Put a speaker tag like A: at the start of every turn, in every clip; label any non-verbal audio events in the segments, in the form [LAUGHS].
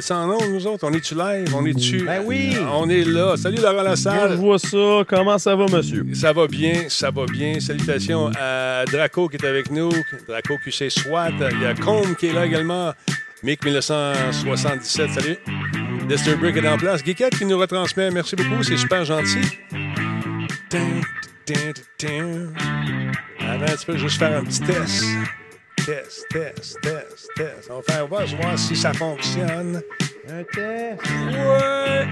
A: est nom, nous autres? On est-tu live? On est-tu?
B: Ben oui.
A: On est là. Salut Laurent
B: Je
A: Lassalle.
B: vois ça. Comment ça va, monsieur?
A: Ça va bien, ça va bien. Salutations à Draco qui est avec nous. Draco QC SWAT. Il y a Combe qui est là également. Mick 1977, salut. Brick est en place. Geekette qui nous retransmet. Merci beaucoup, c'est super gentil. Avant, tu peux juste faire un petit test. Test, test, test, test. On va, faire, on voir si ça fonctionne.
B: Un test.
A: Ouais!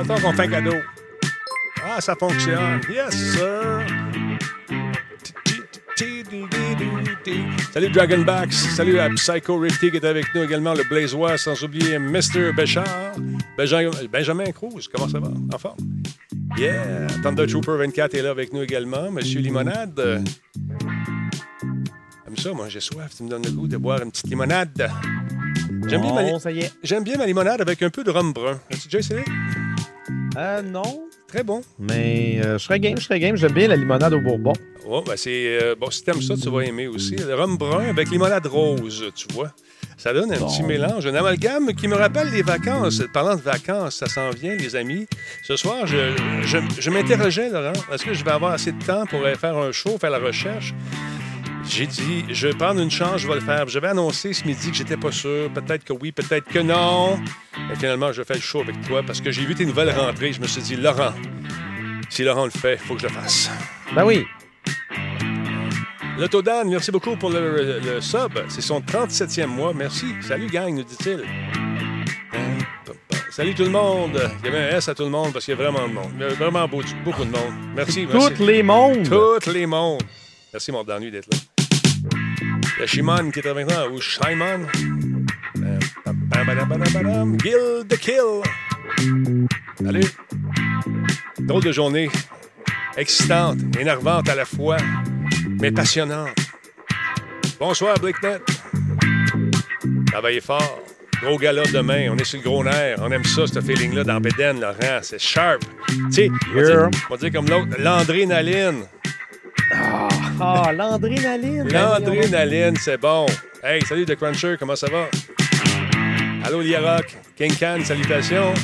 A: Attends qu'on fait un cadeau. Ah, ça fonctionne. Yes, sir. Salut Dragonbacks. Salut à Psycho Rifty qui est avec nous également, le Blazois, sans oublier Mr. Béchard. Benjamin, Benjamin Cruz, comment ça va? En forme? Yeah! Thunder Trooper 24 est là avec nous également. Monsieur Limonade. Comme ça, moi, j'ai soif. Tu me donnes le goût de boire une petite limonade. J'aime bien, ma
B: Bon, est.
A: j'aime bien ma limonade avec un peu de rhum brun. As-tu déjà essayé?
B: Euh, non.
A: Très bon.
B: Mais euh, je serais game, je serais game. J'aime bien la limonade au bourbon.
A: Oh, ben c'est. euh, bon, si t'aimes ça, tu vas aimer aussi. Le rhum brun avec limonade rose, tu vois. Ça donne un
B: Bon.
A: petit mélange, un amalgame qui me rappelle les vacances. Parlant de vacances, ça s'en vient, les amis. Ce soir, je, je, je m'interrogeais, Laurent, est-ce que je vais avoir assez de temps pour aller faire un show, faire la recherche? J'ai dit, je vais prendre une chance, je vais le faire. J'avais annoncé ce midi que j'étais pas sûr. Peut-être que oui, peut-être que non. Mais finalement, je fais le show avec toi parce que j'ai vu tes nouvelles rentrées. Je me suis dit, Laurent, si Laurent le fait, il faut que je le fasse.
B: Ben oui.
A: L'Autodan, merci beaucoup pour le, le- le sub. C'est son 37e mois. Merci. Salut, gang, nous dit-il. Salut tout le monde. Il y avait un S à tout le monde parce qu'il y a vraiment de monde. Il y a vraiment beau- beaucoup de monde. Merci, merci.
B: Toutes les mondes.
A: Toutes les mondes. Merci, mon dernier, d'être là. Il y a Shimon qui est avec ou Shimon. Euh. Gil the Kill. Salut. Drôle de journée. Excitante, énervante à la fois, mais passionnante. Bonsoir, BlakeNet. Travaillez fort. Gros gala demain. On est sur le gros nerf. On aime ça, ce feeling-là dans Bédène, Laurent. C'est sharp. Tu sais, on va dire- on va dire comme l'autre, l'andrénaline.
B: Ah, l'andrénaline.
A: L'adrénaline, c'est bon. Hey, salut The Cruncher, comment ça va? Allô, Liaroc. King Can, salutations.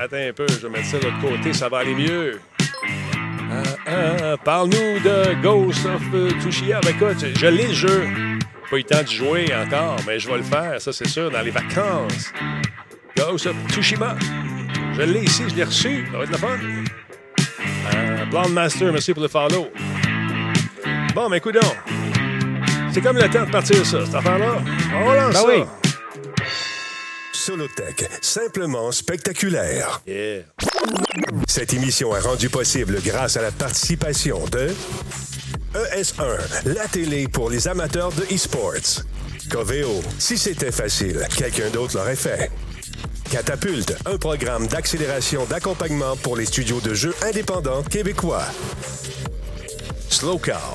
A: Attends un peu, je vais mettre ça de l'autre côté, ça va aller mieux. Ah, ah, Parle-nous de Ghost of Tsushima. Ben, écoute, je l'ai le jeu. Pas eu le temps de jouer encore, mais je vais le faire, ça c'est sûr, dans les vacances. Ghost of Tsushima. Je l'ai ici, je l'ai reçu. Ça va être le fun. Euh, Blonde Master, merci pour le follow. Bon, mais écoute donc. C'est comme le temps de partir, ça, cette affaire-là. On lance
B: Ben
A: ça.
B: oui.
C: Solotech, simplement spectaculaire.
A: Yeah.
C: Cette émission est rendue possible grâce à la participation de ES1, la télé pour les amateurs de e-sports. Coveo, si c'était facile, quelqu'un d'autre l'aurait fait. Catapulte, un programme d'accélération d'accompagnement pour les studios de jeux indépendants québécois. Slow Car,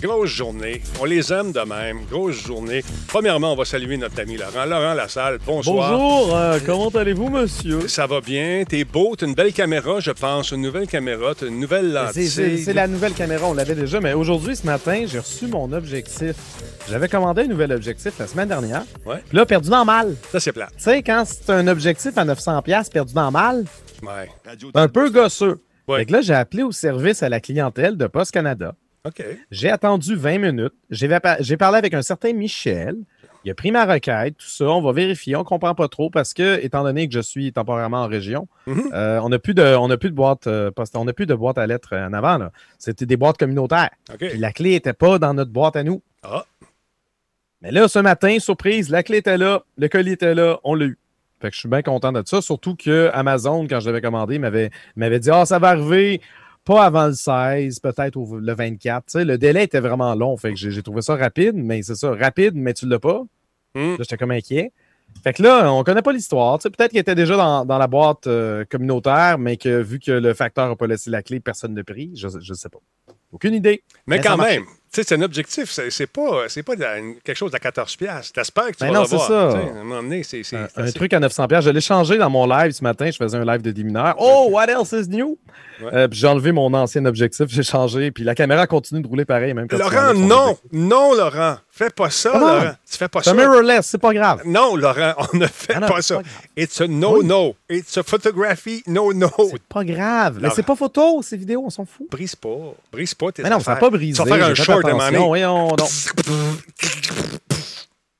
A: Grosse journée. On les aime de même. Grosse journée. Premièrement, on va saluer notre ami Laurent. Laurent Lassalle, bonsoir.
B: Bonjour. euh, comment allez-vous, monsieur?
A: Ça va bien. T'es beau. T'as une belle caméra, je pense. Une nouvelle caméra. T'as une nouvelle
B: C'est-
A: lentille.
B: C'est la nouvelle caméra, on l'avait déjà, mais aujourd'hui, ce matin, j'ai reçu mon objectif. J'avais commandé un nouvel objectif la semaine dernière.
A: Ouais.
B: Puis là, perdu dans le mal.
A: Ça, c'est plat.
B: Tu sais, quand c'est un objectif à 900$ perdu dans le mal,
A: Ouais.
B: c'est un peu gosseux.
A: Ouais.
B: Fait que là, j'ai appelé au service à la clientèle de Post Canada. J'ai attendu 20 minutes. J'ai j'ai parlé avec un certain Michel. Il a pris ma requête, tout ça. On va vérifier. On comprend pas trop parce que, étant donné que je suis temporairement en région,
A: Mhm.
B: euh, on n'a plus de, on plus de boîte, euh, post- on n'a plus de boîte à lettres euh, en avant. C'était des boîtes communautaires. Puis la clé était pas dans notre boîte à nous.
A: Ah.
B: Mais là, ce matin, surprise, la clé était là, le colis était là, on l'a eu. Fait que je suis bien content de ça. Surtout que Amazon, quand je l'avais commandé, m'avait m'avait dit Ah, ça va arriver pas avant le 16, peut-être le 24. Tu sais, le délai était vraiment long. Fait que j'ai trouvé ça rapide, mais c'est ça, rapide, mais tu l'as pas. Là, j'étais comme inquiet. Fait que là, on connaît pas l'histoire. Peut-être qu'il était déjà dans, dans la boîte euh, communautaire, mais que vu que le facteur n'a pas laissé la clé, personne ne prie. Je ne sais pas. Aucune idée.
A: Mais, quand même, sais, c'est un objectif. C'est pas, c'est pas quelque chose à 14 piastres. T'espères que tu
B: Ben
A: vas
B: non, c'est ça.
A: Un
B: truc à 900 Je l'ai changé dans mon live ce matin. Je faisais un live de 10 mineurs. Oh, what else is new?
A: Ouais.
B: Euh, puis j'ai enlevé mon ancien objectif. J'ai changé. Puis la caméra continue de rouler pareil. Même quand
A: Laurent, non!
B: objectif.
A: Non, Laurent! Fais pas ça,
B: Comment?
A: Laurent! Tu fais pas
B: C'est
A: ça.
B: un mirrorless. C'est pas grave.
A: Non, Laurent, on ne fait
B: Ah non,
A: pas
B: c'est
A: ça.
B: pas.
A: It's a no-no. It's a photography no-no.
B: C'est pas grave. Mais c'est pas photo, ces vidéos. On s'en fout.
A: Brise pas. Brise pas tes
B: Mais non, ça
A: affaires.
B: pas brisé.
A: Tu vas faire un short à un moment donné.
B: Donc.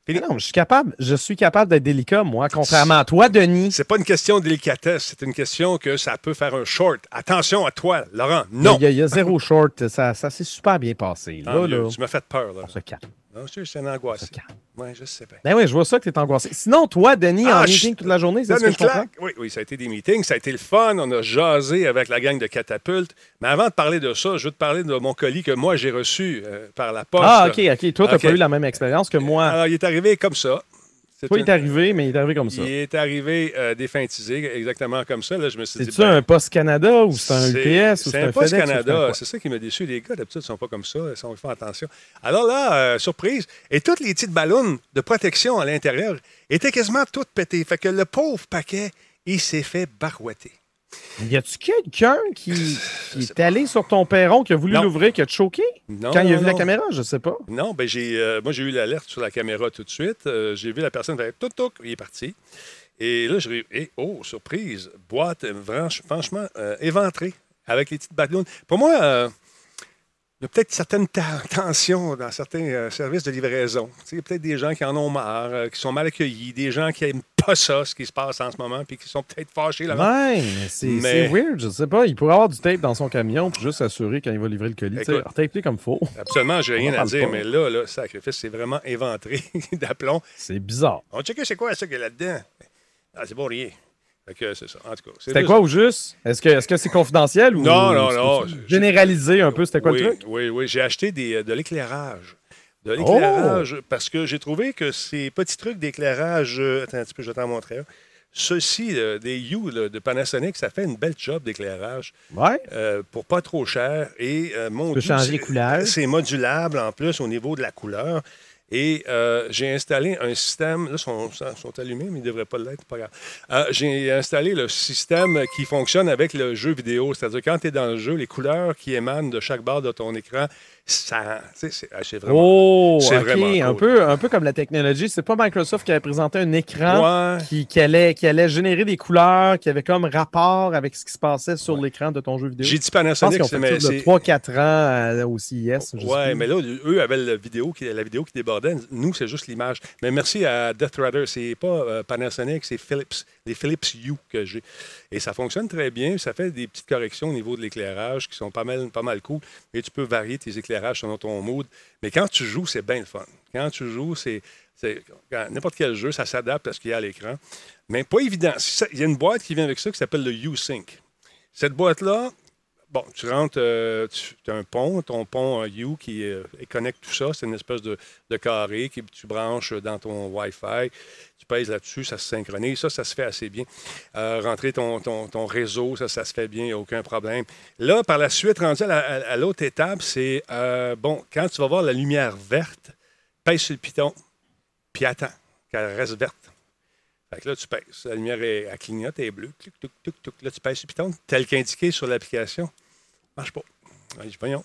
B: Mais non, je suis capable, je suis capable d'être délicat, moi, contrairement à toi, Denis.
A: C'est pas une question de délicatesse, c'est une question que ça peut faire un short. Attention à toi, Laurent. Non!
B: Il y a, il y a zéro short. Ça, ça s'est super bien passé. Là, là,
A: Tu m'as fait peur, là.
B: on se calme.
A: Non, je suis angoissé. Oui, je sais bien.
B: Ben oui, je vois ça que tu es angoissé. Sinon, toi, Denis,
A: Ah,
B: en
A: je-
B: meeting toute la journée, c'est ce que je comprends?
A: Oui, oui, ça a été des meetings, ça a été le fun. On a jasé avec la gang de catapultes. Mais avant de parler de ça, je veux te parler de mon colis que moi j'ai reçu euh, par la poste.
B: Ah, OK, OK. Toi, tu
A: OK.
B: pas eu la même expérience que moi.
A: Alors, il est arrivé comme ça. C'est
B: Toi, il est arrivé, mais il est arrivé comme ça.
A: Il est arrivé euh, défintisé, exactement comme ça. Là, je me suis dit.
B: C'est-tu
A: ben,
B: un Post Canada ou c'est un UPS ou
A: C'est un
B: un
A: Canada.
B: quoi?
A: C'est ça qui m'a déçu. Les gars, d'habitude, ne sont pas comme ça. Ils sont- ils font attention. Alors là, euh, surprise, et toutes les petites ballons de protection à l'intérieur étaient quasiment toutes pétées. Fait que le pauvre paquet, il s'est fait barouetter.
B: Y a-tu quelqu'un qui, [LAUGHS] est allé sur ton perron, qui a voulu l'ouvrir, qui a choqué?
A: Non,
B: Quand il a
A: non,
B: vu la caméra, je sais pas.
A: Non, ben j'ai, euh, moi, j'ai eu l'alerte sur la caméra tout de suite. Euh, j'ai vu la personne faire tout, tout, il est parti. Et là, je et oh, surprise, boîte euh, franch- franchement euh, éventrée avec les petites ballons. Pour moi, il y a peut-être certaines [LAUGHS] ta- tensions dans certains euh, services de livraison. Tu sais, Il y a peut-être des gens qui en ont marre, euh, qui sont mal accueillis, des gens qui n'aiment pas ça, ce qui se passe en ce moment, puis qui sont peut-être fâchés là
B: Ouais, mais c'est
A: Mais-
B: c'est weird, je sais pas. Il pourrait avoir du tape dans son camion pour juste s'assurer quand il va livrer le colis.
A: Écoute.
B: Tape-le comme faut.
A: Absolument, j'ai rien
B: en
A: à dire,
B: pas.
A: mais là, là, sacrifice, c'est vraiment éventré [LAUGHS] d'aplomb.
B: C'est bizarre.
A: On checker c'est quoi ça qu'il y a là-dedans. Ah, c'est bon, rien. C'est ça. En tout cas, c'est
B: C'était quoi au juste? Est-ce que est-ce que c'est confidentiel ou
A: Non, non, non.
B: c'est Généralisé un peu, c'était quoi
A: oui,
B: le truc?
A: Oui, oui. J'ai acheté des, euh, de l'éclairage. De
B: Oh!
A: l'éclairage parce que j'ai trouvé que ces petits trucs d'éclairage. euh, attends un petit peu, je vais t'en montrer un. Ceux-ci, euh, des U là, de Panasonic, ça fait une belle job d'éclairage
B: Ouais.
A: euh, pour pas trop cher. Et euh, mon Dieu,
B: changer
A: c'est-
B: les couleurs.
A: C'est modulable en plus au niveau de la couleur. Et euh, j'ai installé un système. Là, ils sont, sont- allumés, mais ils ne devraient pas l'être. Pas grave. Euh, j'ai installé le système qui fonctionne avec le jeu vidéo. C'est-à-dire, quand tu es dans le jeu, les couleurs qui émanent de chaque barre de ton écran, ça. C'est ah, c'est vraiment.
B: Oh,
A: c'est vraiment
B: Un,
A: cool.
B: peu, un peu comme la technologie. C'est pas Microsoft qui avait présenté un écran
A: Ouais.
B: qui, qui allait, qui allait générer des couleurs, qui avait comme rapport avec ce qui se passait sur l'écran de ton jeu vidéo.
A: J'ai dit Panasonic, c'est-
B: fait
A: mais
B: ça de
A: c'est.
B: 3-4 ans euh, au CIS. plus.
A: mais là, eux avaient la vidéo, qui, la vidéo qui Nous, c'est juste l'image. Mais merci à Death Rider. C'est pas euh, Panasonic, c'est Philips. Les Philips U que j'ai. Et ça fonctionne très bien. Ça fait des petites corrections au niveau de l'éclairage qui sont pas mal, pas mal cool. Et tu peux varier tes éclairages selon ton mood. Mais quand tu joues, c'est bien le fun. Quand tu joues, c'est. N'importe quel jeu, ça s'adapte à ce qu'il y a à l'écran. Mais pas évident. Il y a une boîte qui vient avec ça qui s'appelle le U-Sync. Cette boîte-là, Bon, tu rentres, euh, tu as un pont, ton pont U qui euh, connecte tout ça. C'est une espèce de, de carré que tu branches dans ton Wi-Fi. Tu pèses là-dessus, ça se synchronise. Ça, ça se fait assez bien. Euh, rentrer ton, ton- ton réseau, ça, ça se fait bien, aucun problème. Là, par la suite, rendu à, la- à- à l'autre étape, c'est, bon, quand tu vas voir la lumière verte, pèse sur le piton, puis attends qu'elle reste verte. Fait que là, tu pèses. La lumière est, elle clignote, elle est bleue. Là, tu pèses sur le tel qu'indiqué sur l'application. Marche pas. Je voyons,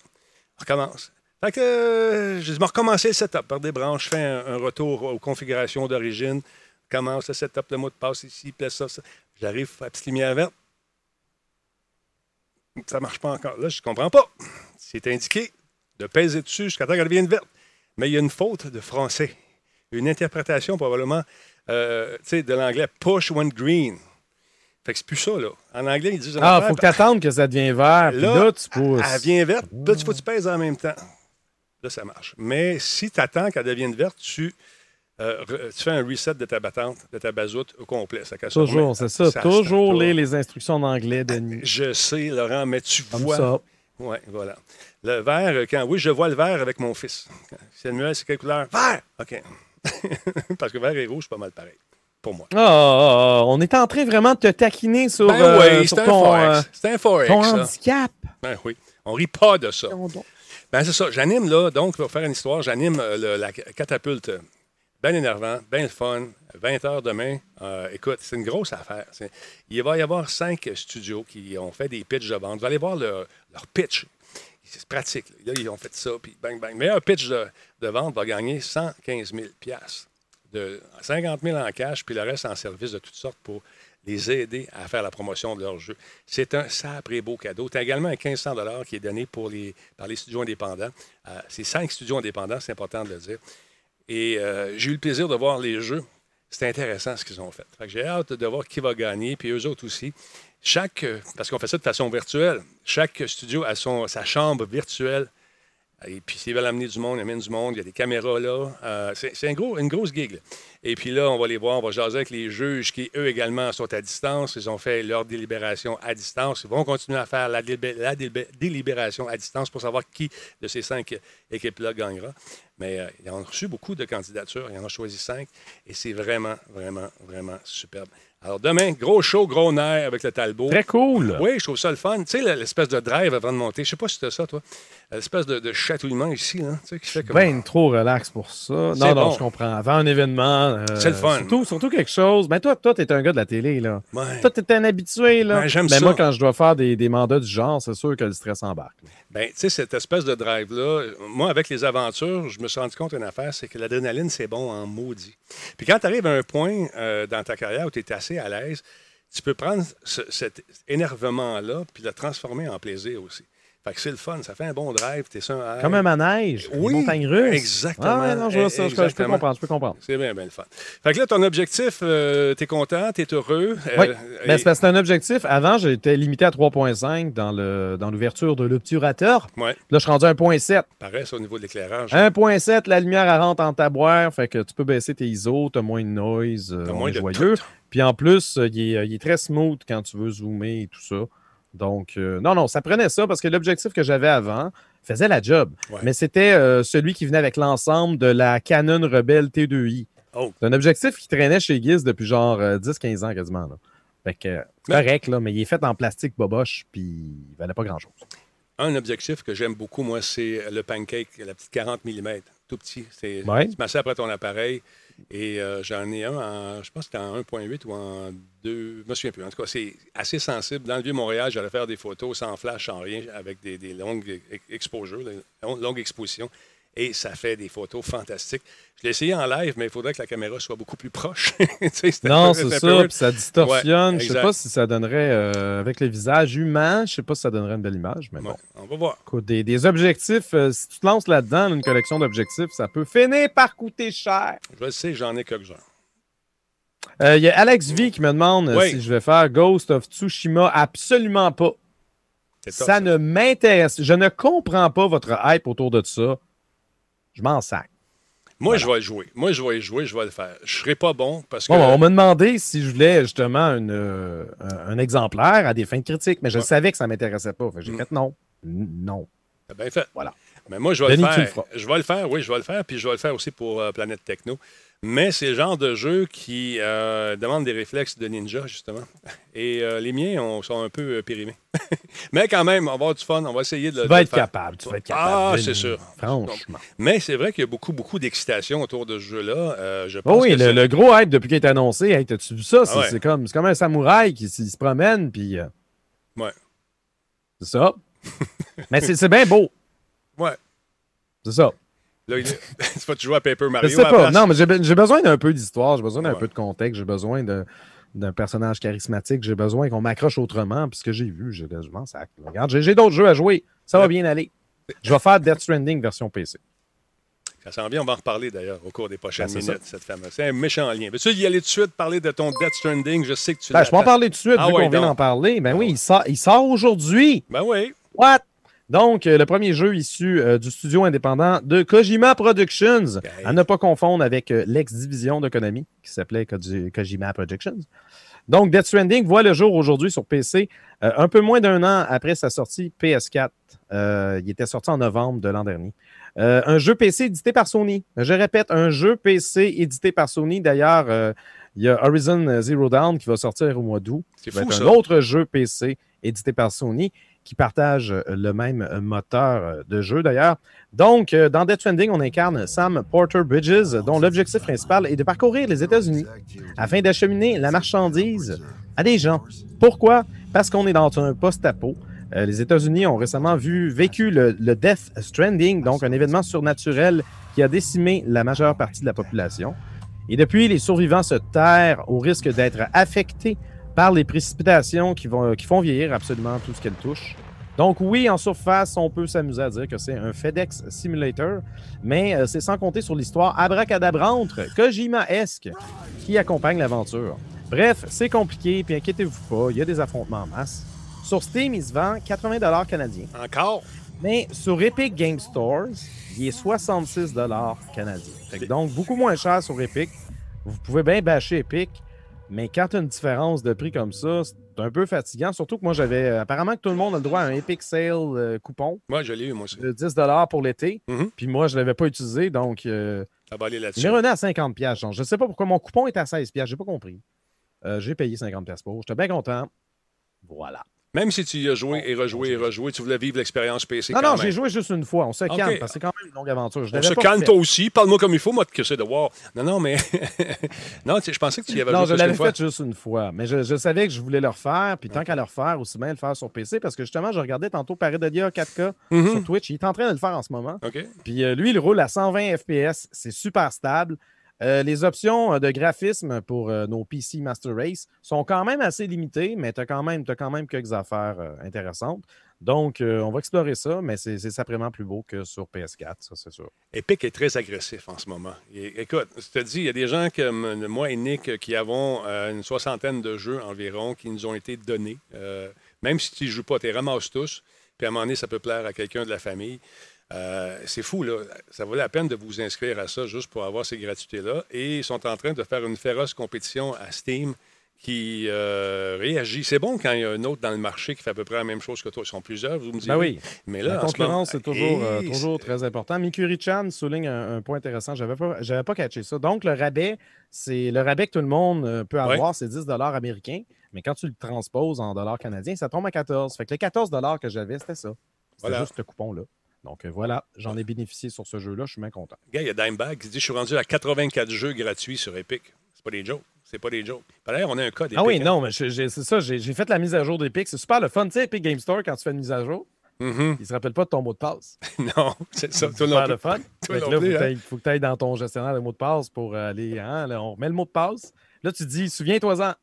A: on recommence. Fait que euh, je vais recommencer le setup par je fais un, un retour aux configurations d'origine, commence le setup, le mot de passe ici, place ça, ça. J'arrive à la petite lumière verte. Ça marche pas encore. Là, je comprends pas. C'est indiqué de peser dessus jusqu'à temps qu'elle devienne verte. Mais il y a une faute de français. Une interprétation probablement euh, tu sais, de l'anglais push when green. Fait que c'est plus ça, là. En anglais, ils disent.
B: Ah,
A: affaire,
B: faut que t'attendes que ça devienne vert. Puis
A: Là,
B: tu pousses.
A: elle vient verte, là, tu faut que tu pèses en même temps. Là, ça marche. Mais si tu attends qu'elle devienne verte, tu, euh, tu fais un reset de ta battante, de ta bazoute au complet. Ça,
B: Toujours, c'est ça.
A: ça
B: Toujours lire les instructions en anglais, Denis.
A: Je sais, Laurent, mais tu
B: Comme
A: vois.
B: ça.
A: Oui, voilà. Le vert, quand. Oui, je vois le vert avec mon fils. Samuel, c'est quelle couleur? Vert! OK. [LAUGHS] Parce que vert et rouge, c'est pas mal pareil. pour moi.
B: Ah, on est en train vraiment de te taquiner sur,
A: Ben
B: euh,
A: oui,
B: sur
A: un
B: ton, euh,
A: forex. C'est un forex,
B: ton handicap.
A: Ben oui. On rit pas de ça. Ben c'est ça. J'anime là, donc pour faire une histoire, j'anime euh, la catapulte. Bien énervant, bien le fun. 20 heures demain. Euh, écoute, c'est une grosse affaire. Il va y avoir cinq studios qui ont fait des pitchs de vente. Vous allez voir leur pitch. C'est pratique. Là, ils ont fait ça, puis bang, bang. Le meilleur pitch de, vente va gagner 115 000 de 50 000 en cash, puis le reste en service de toutes sortes pour les aider à faire la promotion de leur jeu. C'est un sacré beau cadeau. Tu as également un 1500 qui est donné pour les, par les studios indépendants. Euh, c'est cinq studios indépendants, c'est important de le dire. Et euh, j'ai eu le plaisir de voir les jeux. C'est intéressant ce qu'ils ont fait. J'ai hâte de voir qui va gagner, puis eux autres aussi. Chaque, euh, parce qu'on fait ça de façon virtuelle, chaque studio a son, sa chambre virtuelle. Et puis, s'ils veulent amener du monde, ils amènent du monde. Il y a des caméras là. Euh, c'est un gros, une grosse gig. Et puis là, on va les voir, on va jaser avec les juges qui, eux également, sont à distance. Ils ont fait leur délibération à distance. Ils vont continuer à faire la, délibé- la délibé- délibération à distance pour savoir qui de ces cinq équipes-là gagnera. Mais euh, ils ont reçu beaucoup de candidatures. Ils en ont choisi cinq. Et c'est vraiment, vraiment, vraiment superbe. Alors, demain, gros show, gros nerf avec le Talbot.
B: Très cool.
A: Oui, je trouve ça le fun. Tu sais, l'espèce de drive avant de monter. Je sais pas si c'était ça, toi. L'espèce de, de chatouillement ici, là, tu sais, qui fait comme...
B: Ben trop relax pour ça. Non, non,
A: bon.
B: je comprends. Avant un événement. euh,
A: C'est le fun.
B: Surtout, surtout quelque chose. Ben toi, toi, t'es un gars de la télé, là.
A: Ouais.
B: Toi, t'es un habitué, là.
A: Ben, j'aime
B: Ben,
A: ça.
B: moi, quand je dois faire des, des mandats du genre, c'est sûr que le stress embarque.
A: Ben, tu sais, cette espèce de drive-là, moi, avec les aventures, je me suis rendu compte d'une affaire, c'est que l'adrénaline, c'est bon en maudit. Puis quand tu arrives à un point euh, dans ta carrière où tu es assez à l'aise, tu peux prendre ce- cet énervement-là puis le transformer en plaisir aussi. Fait que c'est le fun, ça fait un bon drive, tu es sur un air.
B: Comme un manège,
A: Oui,
B: une montagne russe.
A: exactement.
B: Ah, non, je, vois ça, je- je peux comprendre, je peux comprendre.
A: C'est bien, bien le fun. Fait que là, ton objectif, tu es content, tu es heureux. euh,
B: Oui,
A: et-
B: ben, c'est parce que c'est un objectif. Avant, j'étais limité à 3.5 dans le dans l'ouverture de l'obturateur.
A: Ouais,
B: Là, je suis rendu à 1.7.
A: pareil, ça, au niveau de l'éclairage.
B: 1.7, la lumière elle rentre en taboire, fait que tu peux baisser tes ISO, tu as moins de noise, euh,
A: T'as moins de
B: joyeux.
A: tout.
B: Puis en plus, euh, il est, euh, il est très smooth quand tu veux zoomer et tout ça. Donc, euh, non, non, ça prenait ça parce que l'objectif que j'avais avant faisait la job.
A: Ouais.
B: Mais c'était euh, celui qui venait avec l'ensemble de la Canon Rebelle T2i.
A: Oh.
B: C'est un objectif qui traînait chez Giz depuis genre euh, 10-15 ans quasiment. Là. Fait que euh, c'est
A: Mais-
B: correct, là, mais il est fait en plastique boboche, puis il valait pas grand-chose.
A: Un objectif que j'aime beaucoup, moi, c'est le pancake, la petite 40 mm, tout petit. C'est
B: Ouais.
A: tu mets ça après ton appareil. Et euh, j'en ai un, en, je pense que c'était en 1.8 ou en 2, je me souviens plus. En tout cas, c'est assez sensible. Dans le Vieux-Montréal, j'allais faire des photos sans flash, sans rien, avec des, des longues e- exposures, des longues- longues expositions. Et ça fait des photos fantastiques. Je l'ai essayé en live, mais il faudrait que la caméra soit beaucoup plus proche. [LAUGHS] Sais,
B: Non, c'est ça, puis ça distorsionne.
A: Ouais,
B: je sais
A: exact.
B: pas si ça donnerait, euh, avec le visage humain, je sais pas si ça donnerait une belle image, mais bon.
A: On va voir.
B: Écoute, des, des objectifs, euh, si tu te lances là-dedans, une collection d'objectifs, ça peut finir par coûter cher.
A: Je le sais, j'en ai quelques-uns.
B: Euh, Il y a Alex V qui me demande
A: Oui.
B: si je vais faire Ghost of Tsushima. Absolument pas.
A: Top,
B: Ça ne m'intéresse. Je ne comprends pas votre hype autour de ça. Je m'en sac.
A: Moi, je vais jouer. Moi, je vais jouer, je vais le faire. Je serai pas bon parce que.
B: Bon, on m'a demandé si je voulais justement une, euh, un, exemplaire à des fins de critique, mais je
A: Ouais.
B: savais que ça ne m'intéressait pas. J'ai
A: Mm.
B: fait non. Non.
A: T'as bien fait.
B: Voilà.
A: Mais moi, je vais
B: Denis,
A: le faire. Je vais le faire, oui, je vais le faire. Puis je vais le faire aussi pour euh, Planète Techno. Mais c'est le genre de jeu qui euh, demande des réflexes de ninja, justement. Et euh, les miens on- sont un peu euh, périmés. [LAUGHS] Mais quand même, on va avoir du fun. On va essayer de,
B: Tu
A: de
B: vas
A: le
B: être
A: faire.
B: capable. Tu vas être capable.
A: Ah, c'est sûr.
B: Franchement.
A: Mais c'est vrai qu'il y a beaucoup, beaucoup d'excitation autour de ce jeu-là. Euh, je pense
B: Oh oui,
A: que
B: le, le gros hype depuis qu'il est annoncé. Hey, T'as-tu vu ça? C'est
A: Ah ouais.
B: comme, un samouraï qui se promène, puis.
A: Ouais.
B: C'est ça. [LAUGHS] Mais c'est c'est bien beau.
A: Ouais.
B: C'est ça.
A: Là, il est- [LAUGHS] tu vas-tu jouer à Paper
B: Je
A: Mario
B: sais
A: à la
B: pas. Non, mais j'ai be- j'ai besoin d'un peu d'histoire, j'ai besoin d'un
A: Ouais.
B: peu de contexte, j'ai besoin de- d'un personnage charismatique, j'ai besoin qu'on m'accroche autrement. Puis ce que j'ai vu, je, je m'en sac. là. Regarde, j'ai d'autres jeux à jouer. Ça va bien aller. Je vais faire Death Stranding version PC.
A: Ça s'en vient, on va en reparler d'ailleurs au cours des prochaines
B: Ben, c'est
A: minutes, cette fameuse. C'est un méchant lien. Veux-tu y aller tout de suite parler de ton Death Stranding? Je sais que tu
B: Ben, je peux en parler tout de suite,
A: Ah
B: vu
A: ouais,
B: qu'on vient d'en parler. Ben
A: Ah
B: oui,
A: ouais.
B: il sort, il sort aujourd'hui.
A: Ben oui.
B: What? Donc, euh, le premier jeu issu euh, du studio indépendant de Kojima Productions, à ne pas confondre avec euh, l'ex-division de Konami qui s'appelait Koji- Kojima Productions. Donc, Death Stranding voit le jour aujourd'hui sur PC, euh, un peu moins d'un an après sa sortie PS4. Euh, il était sorti en novembre de l'an dernier. Un jeu PC édité par Sony. Je répète, un jeu PC édité par Sony. D'ailleurs, Il y a Horizon Zero Dawn qui va sortir au mois d'août.
A: C'est
B: ça. un autre jeu PC édité par Sony qui partage euh, le même euh, moteur euh, de jeu d'ailleurs. Donc, dans Death Stranding, on incarne Sam Porter Bridges, dont l'objectif principal est de parcourir les États-Unis afin d'acheminer la marchandise à des gens. Pourquoi? Parce qu'on est dans un post-apo. Les États-Unis ont récemment vu, vécu le, le Death Stranding, donc un événement surnaturel qui a décimé la majeure partie de la population. Et depuis, les survivants se terrent au risque d'être affectés par les précipitations qui, vont, qui font vieillir absolument tout ce qu'elles touchent. Donc oui, en surface, on peut s'amuser à dire que c'est un FedEx Simulator, mais euh, c'est sans compter sur l'histoire abracadabrantre, Kojima-esque, qui accompagne l'aventure. Bref, c'est compliqué, puis inquiétez-vous pas, il y a des affrontements en masse. Sur Steam, il se vend 80 canadiens,
A: Encore?
B: mais sur Epic Game Stores, il est 66 canadiens. Donc, beaucoup moins cher sur Epic. Vous pouvez bien bâcher Epic, mais quand tu as une différence de prix comme ça, c'est un peu fatigant. Surtout que moi, j'avais. euh, Apparemment, que tout le monde a le droit à un Epic Sale euh, coupon
A: Moi, je l'ai eu, moi aussi.
B: de 10 pour l'été.
A: Mhm.
B: Puis moi, je ne l'avais pas utilisé, donc euh, m'est revenu à 50 pièces. Je ne sais pas pourquoi mon coupon est à 16 pièces. J'ai pas compris. Euh, J'ai payé 50 pièces pour. J'étais bien content. Voilà.
A: Même si tu y as joué et rejoué et rejoué, tu voulais vivre l'expérience PC
B: Non,
A: quand
B: non, j'ai joué juste une fois. On se
A: Ok.
B: calme parce que c'est quand même une longue aventure. Je
A: On se calme
B: fait.
A: toi aussi. Parle-moi comme il faut, moi, que c'est de voir. Non, non, mais. [LAUGHS] non, je pensais que tu y avais
B: Non,
A: joué
B: je
A: plus
B: l'avais fait juste une fois. Mais je, je savais que je voulais le refaire. Puis tant qu'à le refaire, aussi bien le faire sur PC. Parce que justement, je regardais tantôt Paradodia 4K
A: Mhm.
B: sur Twitch. Il est en train de le faire en ce moment.
A: OK.
B: Puis euh, lui, il roule à 120 FPS. C'est super stable. Euh, les options euh, de graphisme pour euh, nos PC Master Race sont quand même assez limitées, mais tu as, quand même- t'as quand même quelques affaires intéressantes. Donc, on va explorer ça, mais c'est simplement plus beau que sur PS4, ça, c'est sûr.
A: Epic est très agressif en ce moment. Écoute, je te dis, il y a des gens comme moi et Nick qui avons une soixantaine de jeux environ qui nous ont été donnés. Même si tu ne joues pas, tu les ramasses tous. Puis à un moment donné, ça peut plaire à quelqu'un de la famille. Euh, c'est fou, là. Ça vaut la peine de vous inscrire à ça juste pour avoir ces gratuités-là. Et ils sont en train de faire une féroce compétition à Steam qui euh, réagit. C'est bon quand il y a un autre dans le marché qui fait à peu près la même chose que toi. Ils sont plusieurs, vous me dites.
B: Ben oui,
A: Mais là,
B: la
A: moment-
B: concurrence, c'est toujours, euh, toujours très important. Mikuri-chan souligne un, un point intéressant. Je n'avais pas, j'avais pas catché ça. Donc, le rabais, c'est le rabais que tout le monde euh, peut avoir,
A: Ouais.
B: c'est 10 américains. Mais quand tu le transposes en dollars canadiens, ça tombe à 14. Fait que les 14 que j'avais, c'était ça. C'était
A: Voilà.
B: juste ce coupon-là. Donc euh, voilà, j'en ai bénéficié sur ce jeu-là. Je suis bien content.
A: Gars, il y a Dimebag qui dit Je suis rendu à 84 jeux gratuits sur Epic. C'est pas des jokes. C'est pas des jokes. D'ailleurs, on a un code Epic.
B: Ah oui,
A: hein.
B: non, mais c'est ça. J'ai fait la mise à jour d'Epic. C'est super le fun. Tu sais, Epic Game Store, quand tu fais une mise à jour,
A: Mhm.
B: il ne se rappelle pas de ton mot de passe. [LAUGHS]
A: Non, c'est ça. Non
B: le fun. Là,
A: plus,
B: faut que
A: hein.
B: t'ailles- faut que tu ailles dans ton gestionnaire de mots de passe pour aller. hein, là, on remet le mot de passe. Là, tu dis, souviens-toi-en.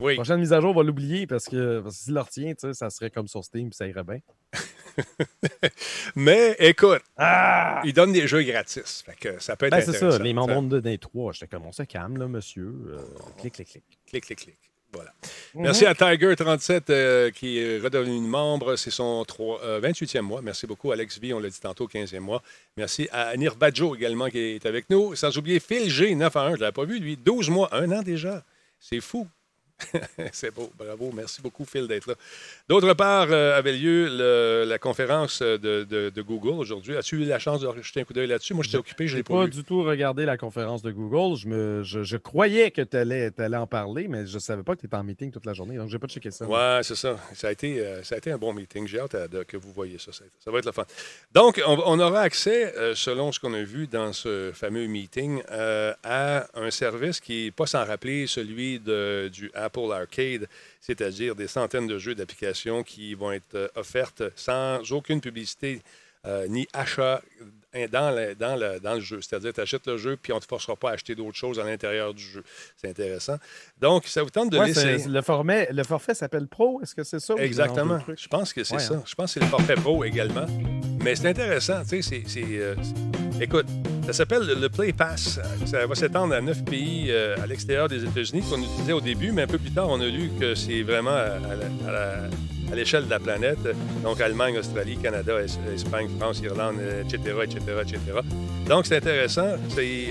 A: Oui.
B: Prochaine mise à jour, on va l'oublier parce que, parce que s'il le retient, ça serait comme sur Steam ça irait bien. [LAUGHS]
A: Mais écoute,
B: Ah!
A: ils donnent des jeux gratis. Fait que ça peut être
B: Ben, c'est ça, les membres de des trois. J'étais comme, on se calme, là, monsieur. Euh, clic, clic, clic.
A: Clic, clic, clic. Voilà.
B: Mhm.
A: Merci à Tiger37 euh, qui est redevenu membre. C'est son trois- euh, 28e mois. Merci beaucoup. Alex V, on l'a dit tantôt, 15e mois. Merci à Nirbajo également qui est avec nous. Sans oublier Phil G, 9 à 1. Je ne l'avais pas vu, lui. 12 mois, un an déjà. C'est fou. [LAUGHS] C'est beau, bravo. Merci beaucoup, Phil, d'être là. D'autre part, euh, avait lieu le- la conférence de, de- de Google aujourd'hui. As-tu eu la chance de jeter un coup d'œil là-dessus? Moi, j'étais occupé, je ne l'ai pas,
B: pas du tout regardé la conférence de Google. Je, me, je, je croyais que tu allais, en parler, mais je savais pas que tu étais en meeting toute la journée. Donc, j'ai pas checké ça.
A: Ouais, c'est ça. Ça a, été, euh, ça a été un bon meeting. J'ai hâte à- de- que vous voyez ça. Ça, ça va être le fun. Donc, on, on aura accès, euh, selon ce qu'on a vu dans ce fameux meeting, à un service qui n'est pas sans rappeler celui de- du Apple Arcade, c'est-à-dire des centaines de jeux d'applications qui vont être euh, offertes sans aucune publicité euh, ni achat euh, dans le, dans le, dans le jeu. C'est-à-dire, tu achètes le jeu, puis on ne te forcera pas à acheter d'autres choses à l'intérieur du jeu. C'est intéressant. Donc, ça vous tente de
B: Ouais, le, forfait, le forfait s'appelle Pro. Est-ce que c'est ça?
A: Exactement. Je pense que c'est
B: Ouais,
A: ça.
B: hein.
A: Je pense que c'est le forfait pro également. Mais c'est intéressant, tu sais, c'est... c'est- Écoute, ça s'appelle le- Play Pass. Ça va s'étendre à neuf pays euh, à l'extérieur des États-Unis qu'on utilisait au début, mais un peu plus tard, on a lu que c'est vraiment à, l'échelle de la planète. Donc, Allemagne, Australie, Canada, Es- Espagne, France, Irlande, etc., etc., etc. Donc, c'est intéressant.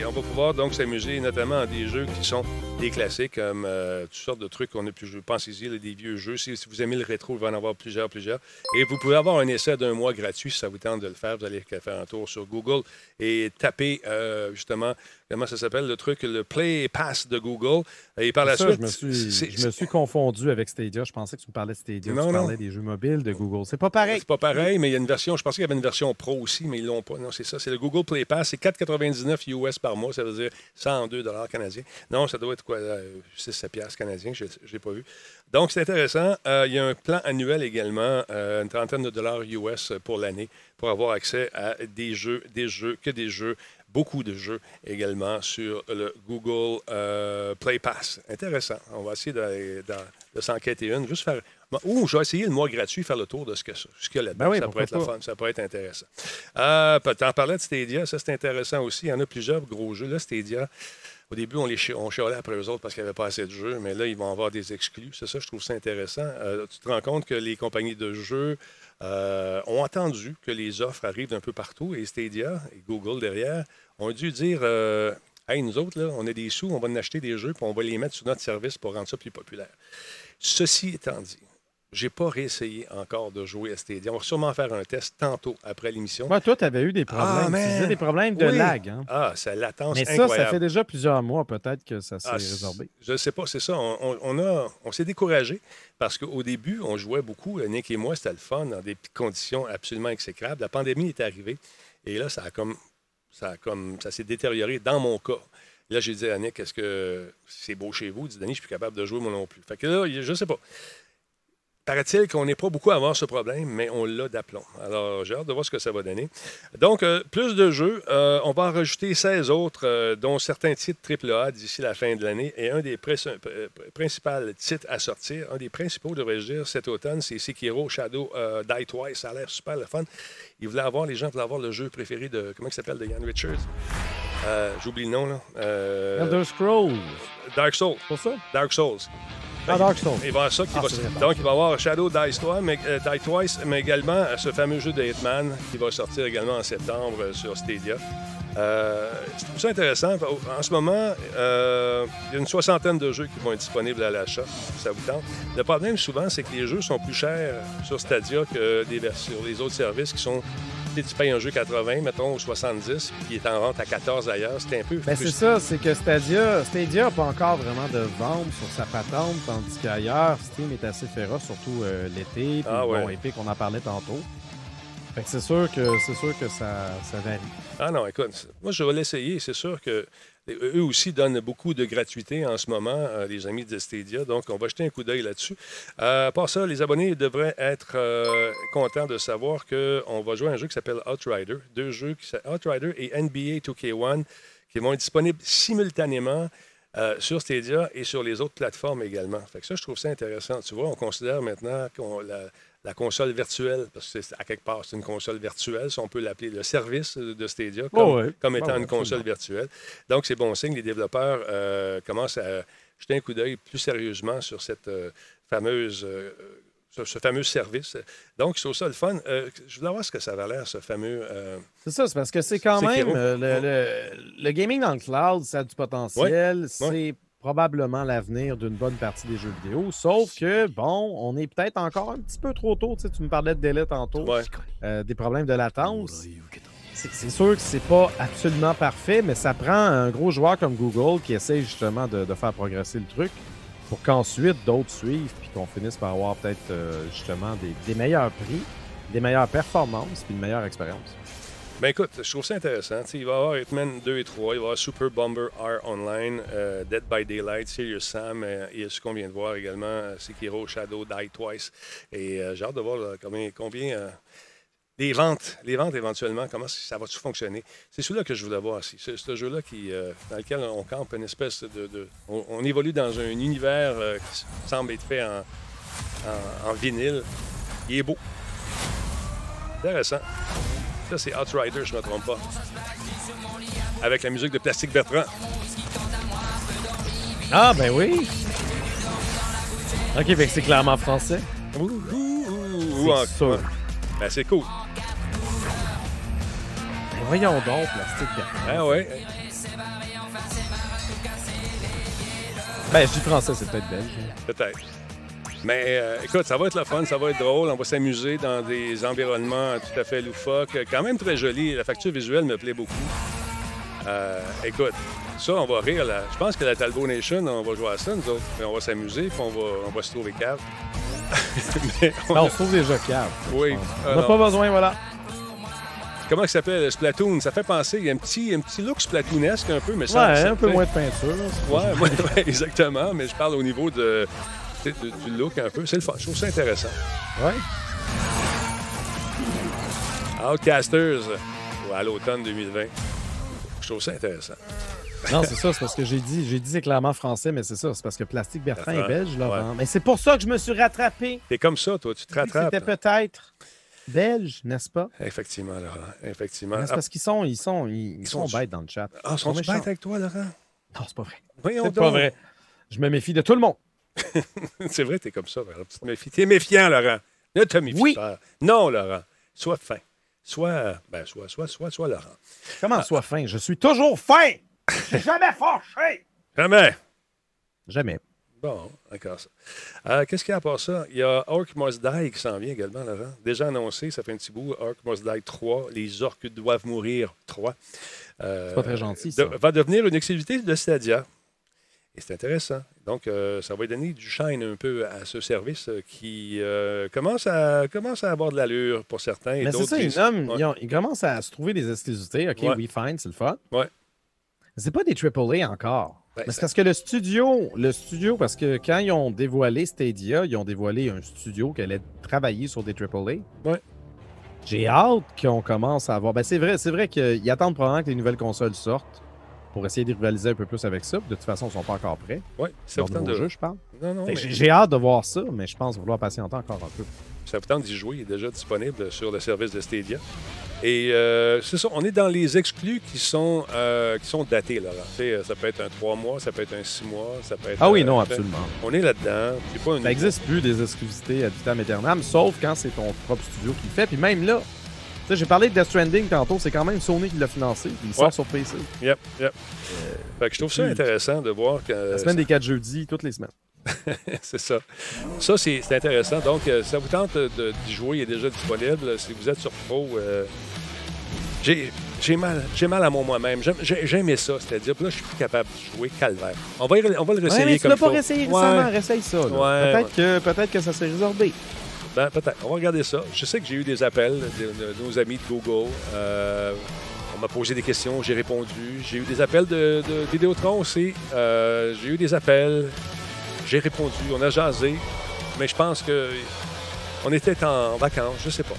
A: On va pouvoir donc s'amuser notamment à des jeux qui sont des classiques, comme euh, toutes sortes de trucs qu'on a pu jouer. Pensez-y, des vieux jeux. Si, si vous aimez le rétro, il va en avoir plusieurs, plusieurs. Et vous pouvez avoir un essai d'un mois gratuit si ça vous tente de le faire. Vous allez faire un tour sur Google et taper euh, justement comment ça s'appelle, le truc, le Play Pass de Google? Et par la
B: Ça,
A: suite,
B: je, me suis, je me suis confondu avec Stadia. Je pensais que tu me parlais de Stadia.
A: Non,
B: tu
A: non.
B: parlais des jeux mobiles de Google. C'est pas pareil.
A: C'est pas pareil, mais il y a une version, je pensais qu'il y avait une version Pro aussi, mais ils l'ont pas. Non, c'est ça. C'est le Google Play Pass. C'est 4,99 US par mois. Ça veut dire 102 canadiens. Non, ça doit être quoi, 6-7 piastres canadiens. Je n'ai pas vu. Donc, c'est intéressant. Euh, il y a un plan annuel également, euh, une trentaine de dollars US pour l'année, pour avoir accès à des jeux, des jeux, que des jeux, beaucoup de jeux également sur le Google euh, Play Pass. Intéressant. On va essayer de, de- de s'enquêter une. Juste faire. Ou je vais essayer le mois gratuit, faire le tour de ce que- ce a là-dedans.
B: Ben oui,
A: ça pourrait être fun, ça pourrait être intéressant. Euh, tu en parlais de Stadia, ça c'est intéressant aussi. Il y en a plusieurs gros jeux. Là, Stadia, au début, on les on chialait après eux autres parce qu'il n'y avait pas assez de jeux, mais là, ils vont avoir des exclus. C'est ça, je trouve ça intéressant. Euh, tu te rends compte que les compagnies de jeux euh, ont entendu que les offres arrivent d'un peu partout et Stadia et Google derrière ont dû dire euh, Hey, nous autres, là, on a des sous, on va en acheter des jeux, puis on va les mettre sur notre service pour rendre ça plus populaire. Ceci étant dit, j'ai pas réessayé encore de jouer à Stadia. On va sûrement faire un test tantôt après l'émission.
B: Moi, toi, tu avais eu des problèmes.
A: Ah,
B: tu des problèmes de
A: Oui.
B: lag. Hein?
A: Ah, ça latence
B: Mais ça,
A: incroyable.
B: ça fait déjà plusieurs mois, peut-être, que ça s'est
A: Ah,
B: résorbé.
A: Je ne sais pas, c'est ça. On, on- on a, on s'est découragé parce qu'au début, on jouait beaucoup. Nick et moi, c'était le fun dans des conditions absolument exécrables. La pandémie est arrivée et là, ça a comme, ça a comme, ça s'est détérioré dans mon cas. Là, j'ai dit à Nick, est-ce que c'est beau chez vous? Il dit, Denis, je suis plus capable de jouer moi non plus. Fait que là, je ne sais pas. Paraît-il qu'on n'est pas beaucoup à avoir ce problème, mais on l'a d'aplomb. Alors, j'ai hâte de voir ce que ça va donner. Donc, euh, plus de jeux. Euh, on va en rajouter 16 autres, euh, dont certains titres AAA d'ici la fin de l'année. Et un des principaux titres à sortir, un des principaux, devrais-je dire, cet automne, c'est Sekiro Shadow Die Twice. Ça a l'air super le fun. Ils voulaient avoir, les gens voulaient avoir le jeu préféré de, comment il s'appelle, de Ian Richards? J'oublie le nom, là.
B: Elder Scrolls,
A: Dark Souls.
B: pour ça?
A: Dark Souls.
B: Dark Souls.
A: Il va y avoir ça qui
B: Ah,
A: va- donc, il va y avoir Shadow Die Twice, mais, euh, Die Twice, mais également euh, ce fameux jeu de Hitman qui va sortir également en septembre euh, sur Stadia. Euh, je trouve ça intéressant. En ce moment, euh, il y a une soixantaine de jeux qui vont être disponibles à l'achat, si ça vous tente. Le problème, souvent, c'est que les jeux sont plus chers sur Stadia que des sur les autres services qui sont. Tu payes un jeu 80, mettons, ou 70, puis il est en vente à 14 ailleurs. C'est un peu.
B: Ben, c'est ça, c'est que Stadia Stadia n'a pas encore vraiment de vente sur sa patente, tandis qu'ailleurs, Steam est assez féroce, surtout euh, l'été. Puis
A: Ah,
B: bon,
A: ouais.
B: Epic, on en parlait tantôt. Fait que c'est sûr que c'est sûr que ça, ça varie.
A: Ah non, écoute, moi je vais l'essayer. C'est sûr que eux aussi donnent beaucoup de gratuité en ce moment, euh, les amis de Stadia. Donc, on va jeter un coup d'œil là-dessus. Euh, par ça, les abonnés devraient être euh, contents de savoir qu'on va jouer à un jeu qui s'appelle Outrider. Deux jeux, qui Outrider et NBA 2K1, qui vont être disponibles simultanément. sur Stadia et sur les autres plateformes également. Fait que ça, je trouve ça intéressant. Tu vois, on considère maintenant qu'on la, la console virtuelle, parce que c'est à quelque part, c'est une console virtuelle, si on peut l'appeler le service de Stadia, comme,
B: Oh ouais.
A: comme
B: Oh
A: étant une console virtuelle. Donc, c'est bon signe. Les développeurs euh, commencent à jeter un coup d'œil plus sérieusement sur cette euh, fameuse. euh, ce fameux service. Donc, trouve ça le fun. Euh, je voulais voir ce que ça va l'air, ce fameux.
B: C'est ça, c'est parce que c'est quand
A: C'est
B: même
A: Kiro.
B: le, le- le gaming dans le cloud, ça a du potentiel. C'est probablement l'avenir d'une bonne partie des jeux vidéo. Sauf que, bon, on est peut-être encore un petit peu trop tôt. Tu, sais, tu me parlais de délai tantôt,
A: ouais.
B: euh, des problèmes de latence. C'est sûr que c'est pas absolument parfait, mais ça prend un gros joueur comme Google qui essaye justement de, de faire progresser le truc pour qu'ensuite d'autres suivent puis qu'on finisse par avoir peut-être euh, justement des, des meilleurs prix, des meilleures performances puis une meilleure expérience.
A: Ben écoute, je trouve ça intéressant. Il va y avoir Hitman 2 et 3, il va y avoir Super Bomber R Online, euh, Dead by Daylight, Serious Sam, euh, et ce qu'on vient de voir également, euh, Sekiro Shadow Die Twice. Et euh, j'ai hâte de voir combien, euh, les ventes, les ventes éventuellement, comment ça va fonctionner? C'est celui-là que je voulais voir aussi. C'est ce jeu-là euh, dans lequel on campe une espèce de. on, évolue dans un univers euh, qui semble être fait en- en vinyle. Il est beau. Intéressant. Ça, c'est Outrider, je ne me trompe pas. Avec la musique de Plastique Bertrand.
B: Ah, ben oui! Ok, que c'est clairement français.
A: Ouh, ouh, ouh,
B: sûr.
A: Ben, c'est cool.
B: Ben voyons donc, plastique Bertrand.
A: Ah ouais.
B: Ben, je dis français, c'est peut-être belge.
A: Peut-être. Mais euh, écoute, ça va être le fun, ça va être drôle. On va s'amuser dans des environnements tout à fait loufoques. Quand même très joli. La facture visuelle me plaît beaucoup. Euh, écoute, ça, on va rire. Là. Je pense que la Talbot Nation, on va jouer à ça, nous autres. Mais on va s'amuser, puis on va, on va se trouver cave. Mais [LAUGHS] on
B: Non,
A: a-
B: on se trouve déjà cave.
A: Oui.
B: On n'a pas besoin, voilà.
A: Comment il s'appelle, Splatoon? Ça fait penser, il y a un petit, un petit look Splatoonesque un peu, mais
B: Ouais,
A: ça... ça
B: un peu moins de peinture. là.
A: Ouais, ouais, [LAUGHS] ouais, exactement. Mais je parle au niveau de, tu du look un peu. C'est le fun. Je trouve ça intéressant.
B: Ouais.
A: Outcasters, ou à l'automne 2020. Je trouve ça intéressant.
B: Non, c'est ça, c'est parce que j'ai dit, j'ai dit c'est clairement français, mais c'est ça, c'est parce que Plastique Bertrand est belge, Laurent. Mais c'est pour ça que je me suis rattrapé.
A: T'es comme ça, toi. Tu te rattrapes.
B: C'était peut-être belge, n'est-ce pas?
A: Effectivement, Laurent. Effectivement.
B: C'est parce qu'ils sont, ils sont, ils, ils sont,
A: sont-
B: bêtes dans le chat.
A: Ah,
B: Ils sont
A: bêtes avec toi, Laurent?
B: Non, c'est pas vrai. C'est pas vrai. Je me méfie de tout le monde. [LAUGHS]
A: C'est vrai, t'es comme ça. Laurent. Tu te méfies. T'es méfiant, Laurent. Ne te méfie
B: Oui.
A: pas. Non, Laurent. Sois fin. Sois, ben, sois, sois, sois, sois Laurent.
B: Comment sois fin? Je suis toujours fin! Jamais fâché!
A: Jamais.
B: Jamais.
A: Bon, d'accord. ça. Euh, Qu'est-ce qu'il y a à part ça? Il y a Orc Must Die qui s'en vient également, Laurent. Déjà annoncé, ça fait un petit bout. Orc Must Die 3. Les orques doivent mourir 3. Euh,
B: C'est pas très gentil, ça.
A: de- va devenir une exclusivité de Stadia. Et c'est intéressant. Donc, euh, ça va donner du shine un peu à ce service euh, qui euh, commence, à, commence à avoir de l'allure pour certains. et
B: Mais c'est ça, ils,
A: disent-
B: nomment-
A: Ouais.
B: ils, ont- ils commencent à se trouver des exclusivités. OK,
A: Ouais.
B: oui, fine, c'est le fun.
A: Ouais.
B: C'est pas des AAA encore.
A: Ben,
B: Mais c'est
A: ça-
B: parce que le studio, le studio, parce que quand ils ont dévoilé Stadia, ils ont dévoilé un studio qui allait travailler sur des AAA.
A: Ouais.
B: J'ai hâte qu'on commence à avoir. Ben c'est vrai, c'est vrai qu'ils attendent probablement que les nouvelles consoles sortent pour essayer de rivaliser un peu plus avec ça. De toute façon, ils sont pas encore prêts.
A: Vous tente
B: nouveau
A: de...
B: jeu, je parle.
A: Non, non, mais
B: J'ai hâte de voir ça, mais je pense vouloir patienter encore un peu.
A: ça vous tente d'y jouer. Il est déjà disponible sur le service de Stadia. Et euh, c'est ça, on est dans les exclus qui sont, euh, qui sont datés. Là, ça peut être un 3 mois, ça peut être un 6 mois, ça peut être...
B: Ah oui,
A: euh,
B: non,
A: sais,
B: absolument.
A: On est là-dedans. C'est pas une...
B: Ça n'existe plus des exclusivités à vitam aeternam, sauf quand c'est ton propre studio qui le fait. Puis même là, j'ai parlé de Death Stranding tantôt, c'est quand même Sony qui l'a financé. puis Il sort
A: Ouais.
B: sur PC.
A: Yep, yep. Fait que je trouve ça intéressant de voir que...
B: La semaine des 4 jeudis, toutes les semaines. [LAUGHS]
A: c'est ça. Ça, c'est intéressant. Donc, euh, ça vous tente de- d'y jouer, il est déjà disponible. Si vous êtes sur Pro, euh, j'ai mal, j'ai mal à mon moi-même. J'aime- J'ai j'ai aimé ça, c'est-à-dire, là, je suis plus capable de jouer calvaire. On va, on va le
B: Ouais,
A: réessayer
B: mais tu
A: comme
B: l'as pas réessayé
A: Ouais.
B: récemment, réessaye ça.
A: Ouais,
B: peut-être, que, peut-être que ça s'est résorbé.
A: Ben. On va regarder ça. Je sais que j'ai eu des appels de, nos amis de Google. Euh, on m'a posé des questions, j'ai répondu. J'ai eu des appels de, de Vidéotron aussi. Euh, j'ai eu des appels. J'ai répondu. On a jasé. Mais je pense que on était en vacances. Je sais pas.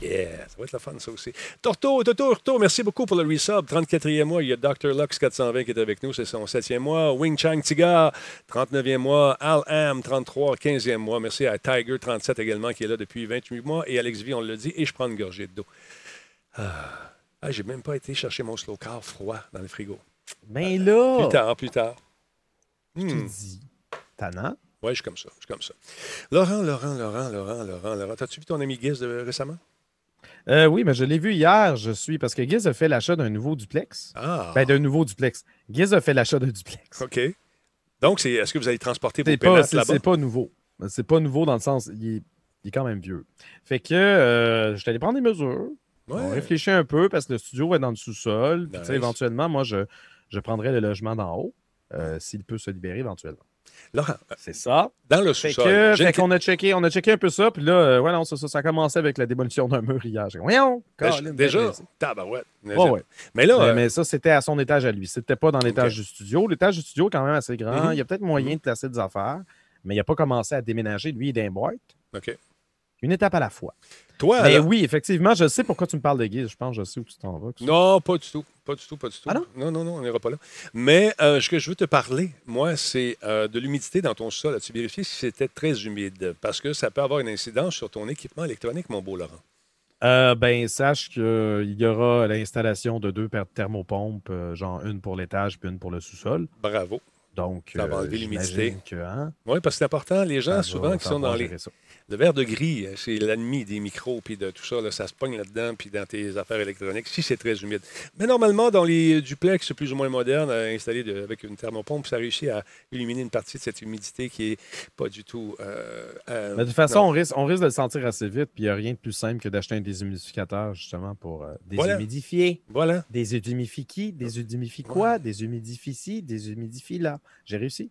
A: Yeah, ça va être la fun, ça aussi. Torto, Toto, Torto, merci beaucoup pour le resub. 34e mois, il y a Dr. Lux 420 qui est avec nous, c'est son 7e mois. Wing Chang Tiga, 39e mois. Al Am, 33, 15e mois. Merci à Tiger, 37 également, qui est là depuis 28 mois. Et Alex V, on l'a dit, et je prends une gorgée d'eau. Ah, Ah, j'ai même pas été chercher mon slow car froid dans le frigo.
B: Mais là,
A: Plus tard, plus tard.
B: je te
A: Hmm.
B: dis, tannant.
A: Oui, je suis comme ça. Je suis comme ça. Laurent, Laurent, Laurent, Laurent, Laurent, Laurent. T'as-tu vu ton ami de- récemment?
B: Euh, oui, mais je l'ai vu hier. Je suis. Parce que Giz a fait l'achat d'un nouveau duplex.
A: Ah,
B: Ben, d'un nouveau duplex. Giz a fait l'achat d'un duplex.
A: OK. Donc, c'est, est-ce que vous allez transporter vos pénates là-bas?
B: c'est pas nouveau. C'est pas nouveau dans le sens. Il est, il est quand même vieux. Fait que euh, je suis allé prendre des mesures. On
A: Ouais.
B: réfléchit un peu parce que le studio est dans le sous-sol. Puis, tu sais,
A: Nice.
B: éventuellement, moi, je, je prendrai le logement d'en haut euh, s'il peut se libérer éventuellement. C'est ça.
A: dans le sous-sol,
B: fait qu'on a checké, on a checké un peu ça, puis là, euh, ouais, non, ça, ça, ça a commencé avec la démolition d'un mur hier. J'ai Voyons,
A: Ben,
B: Colin,
A: déjà, tabarouette.
B: Ouais, ouais.
A: Mais là,
B: Mais,
A: euh,
B: mais ça, c'était à son étage à lui. C'était pas dans l'étage du studio. L'étage du studio est quand même assez grand.
A: Mhm.
B: Il y a peut-être moyen de placer des affaires, mais il n'a pas commencé à déménager. Lui, une boîte.
A: OK.
B: Une étape à la fois.
A: Toi,
B: mais
A: là-
B: oui, effectivement, je sais pourquoi tu me parles de Guise. Je pense que je sais où tu t'en vas.
A: non, pas du tout. Pas du tout, pas du tout.
B: Ah non?
A: non, non, non, on n'ira pas là. Mais euh, ce que je veux te parler, moi, c'est euh, de l'humidité dans ton sol. As-tu vérifié si c'était très humide? Parce que ça peut avoir une incidence sur ton équipement électronique, mon beau Laurent.
B: Euh, ben, sache qu'il y aura l'installation de deux paires de thermopompes, euh, genre une pour l'étage puis une pour le sous-sol.
A: Bravo.
B: Donc,
A: Ça va enlever l'humidité.
B: hein,
A: Oui, parce que c'est important. Les gens,
B: ça
A: souvent, qui sont dans les.
B: ça.
A: Le verre de gris, c'est l'ennemi des micros puis de tout ça. là, ça se pogne là-dedans puis dans tes affaires électroniques si c'est très humide. Mais normalement, dans les duplex plus ou moins modernes, euh, installés de- avec une thermopompe, ça réussit à éliminer une partie de cette humidité qui est pas du tout. euh, euh,
B: Mais de toute façon,
A: non.
B: on risque, on risque de le sentir assez vite, puis il n'y a rien de plus simple que d'acheter un déshumidificateur, justement, pour euh,
A: Voilà.
B: déshumidifier.
A: Voilà.
B: Déshumidifier qui? Déshumidifier quoi? Déshumidifier ci, déshumidifier là. J'ai réussi.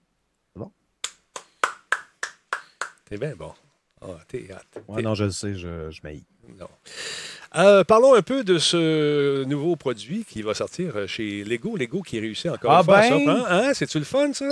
A: T'es bien bon. Ah, t'es hâte.
B: Ouais, non, je le sais, je, je m'haïs.
A: Non. Euh, parlons un peu de ce nouveau produit qui va sortir euh, chez Lego. Lego qui réussit encore
B: Ah
A: une fois
B: ben!
A: ça. Hein? Hein? C'est-tu le fun, ça?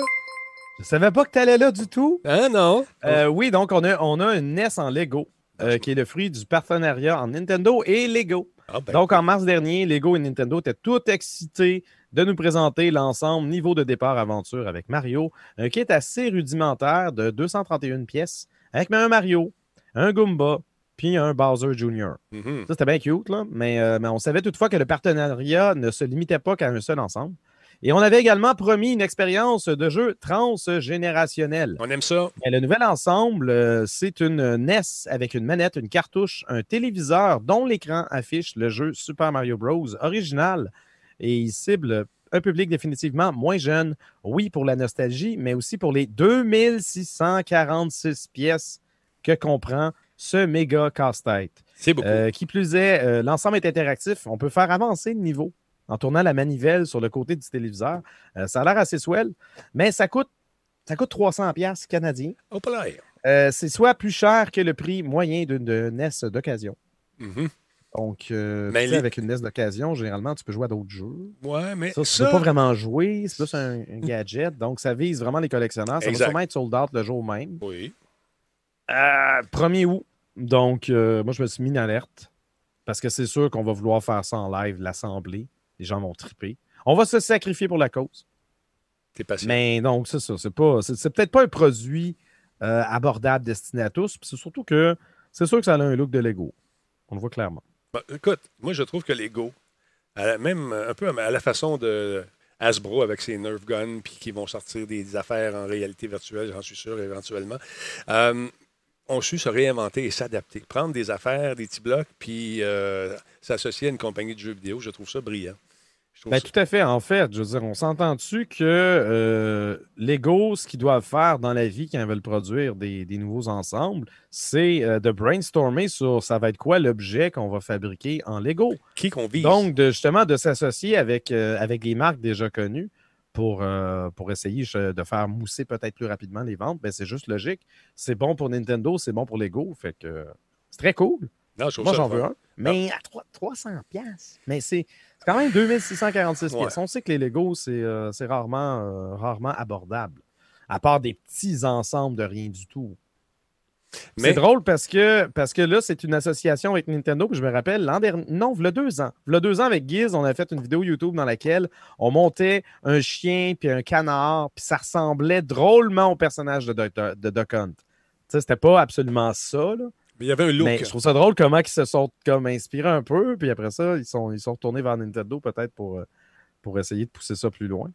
B: Je savais pas que tu allais là du tout.
A: Hein, non?
B: Euh, oui, donc on a, on a une NES en Lego, euh, qui est le fruit du partenariat en Nintendo et Lego.
A: Ah, ben,
B: Donc, en mars dernier, Lego et Nintendo étaient tout excités de nous présenter l'ensemble niveau de départ aventure avec Mario, un kit assez rudimentaire de 231 pièces avec un Mario, un Goomba, puis un Bowser Jr.
A: mhm.
B: Ça, c'était bien cute, là, mais, euh, mais on savait toutefois que le partenariat ne se limitait pas qu'à un seul ensemble. Et on avait également promis une expérience de jeu transgénérationnelle.
A: On aime ça.
B: Et le nouvel ensemble, euh, c'est une NES avec une manette, une cartouche, un téléviseur dont l'écran affiche le jeu Super Mario Bros. original. Et il cible un public définitivement moins jeune, oui, pour la nostalgie, mais aussi pour les 2646 pièces que comprend ce méga casse-tête.
A: C'est beaucoup.
B: Euh, qui plus est, euh, l'ensemble est interactif. On peut faire avancer le niveau en tournant la manivelle sur le côté du téléviseur. Euh, ça a l'air assez swell, mais ça coûte, ça coûte 300 pièces canadiens. C'est soit plus cher que le prix moyen d'une NES d'occasion.
A: Mhm.
B: Donc, euh,
A: Mais les-
B: avec une NES d'occasion, généralement, tu peux jouer à d'autres jeux.
A: Ouais, mais
B: Ça, tu
A: ça,
B: peux pas vraiment jouer, c'est plus un, un [LAUGHS] gadget. Donc, ça vise vraiment les collectionneurs. Ça
A: Exact.
B: va sûrement être sold out le jour même.
A: Oui.
B: Euh, 1er août. Donc, euh, moi, je me suis mis en alerte parce que c'est sûr qu'on va vouloir faire ça en live, l'assembler. Les gens vont triper. On va se sacrifier pour la cause.
A: T'es patient.
B: Mais donc, c'est ça. C'est pas, c'est, c'est peut-être pas un produit euh, abordable destiné à tous. Puis c'est surtout que c'est sûr que ça a un look de Lego. On le voit clairement.
A: Bah, écoute, moi, je trouve que Lego, même un peu à la façon de Hasbro avec ses Nerf Guns, puis qui vont sortir des, des affaires en réalité virtuelle, j'en suis sûr, éventuellement, euh, ont su se réinventer et s'adapter. Prendre des affaires, des petits blocs, puis euh, s'associer à une compagnie de jeux vidéo, je trouve ça brillant.
B: Ben, tout à fait. En fait, je veux dire, on s'entend dessus que euh, Lego, ce qu'ils doivent faire dans la vie quand ils veulent produire des, des nouveaux ensembles, c'est euh, de brainstormer sur ça va être quoi l'objet qu'on va fabriquer en Lego.
A: Qui qu'on vise?
B: Donc, de, justement, de s'associer avec, euh, avec les marques déjà connues pour, euh, pour essayer de faire mousser peut-être plus rapidement les ventes, ben, c'est juste logique. C'est bon pour Nintendo, c'est bon pour Lego. Fait que euh, c'est très cool.
A: Non, je trouve
B: Moi, j'en veux un. Mais à trois- 300 pièces. Mais c'est c'est quand même 2646
A: Ouais.
B: pièces. On sait que les Lego, c'est euh, rarement, euh, rarement abordable. À part des petits ensembles de rien du tout.
A: Mais-
B: C'est drôle parce que, parce que là, c'est une association avec Nintendo. Puis je me rappelle, l'an dernier, non, il y a deux ans. Il y a deux ans avec Giz, on a fait une vidéo YouTube dans laquelle on montait un chien puis un canard, puis ça ressemblait drôlement au personnage de Duck, de Duck Hunt. Tu sais, c'était pas absolument ça, là.
A: Mais il y avait un look.
B: Mais je trouve ça drôle comment ils se sont comme inspirés un peu, puis après ça, ils sont, ils sont retournés vers Nintendo peut-être pour, euh, pour essayer de pousser ça plus loin.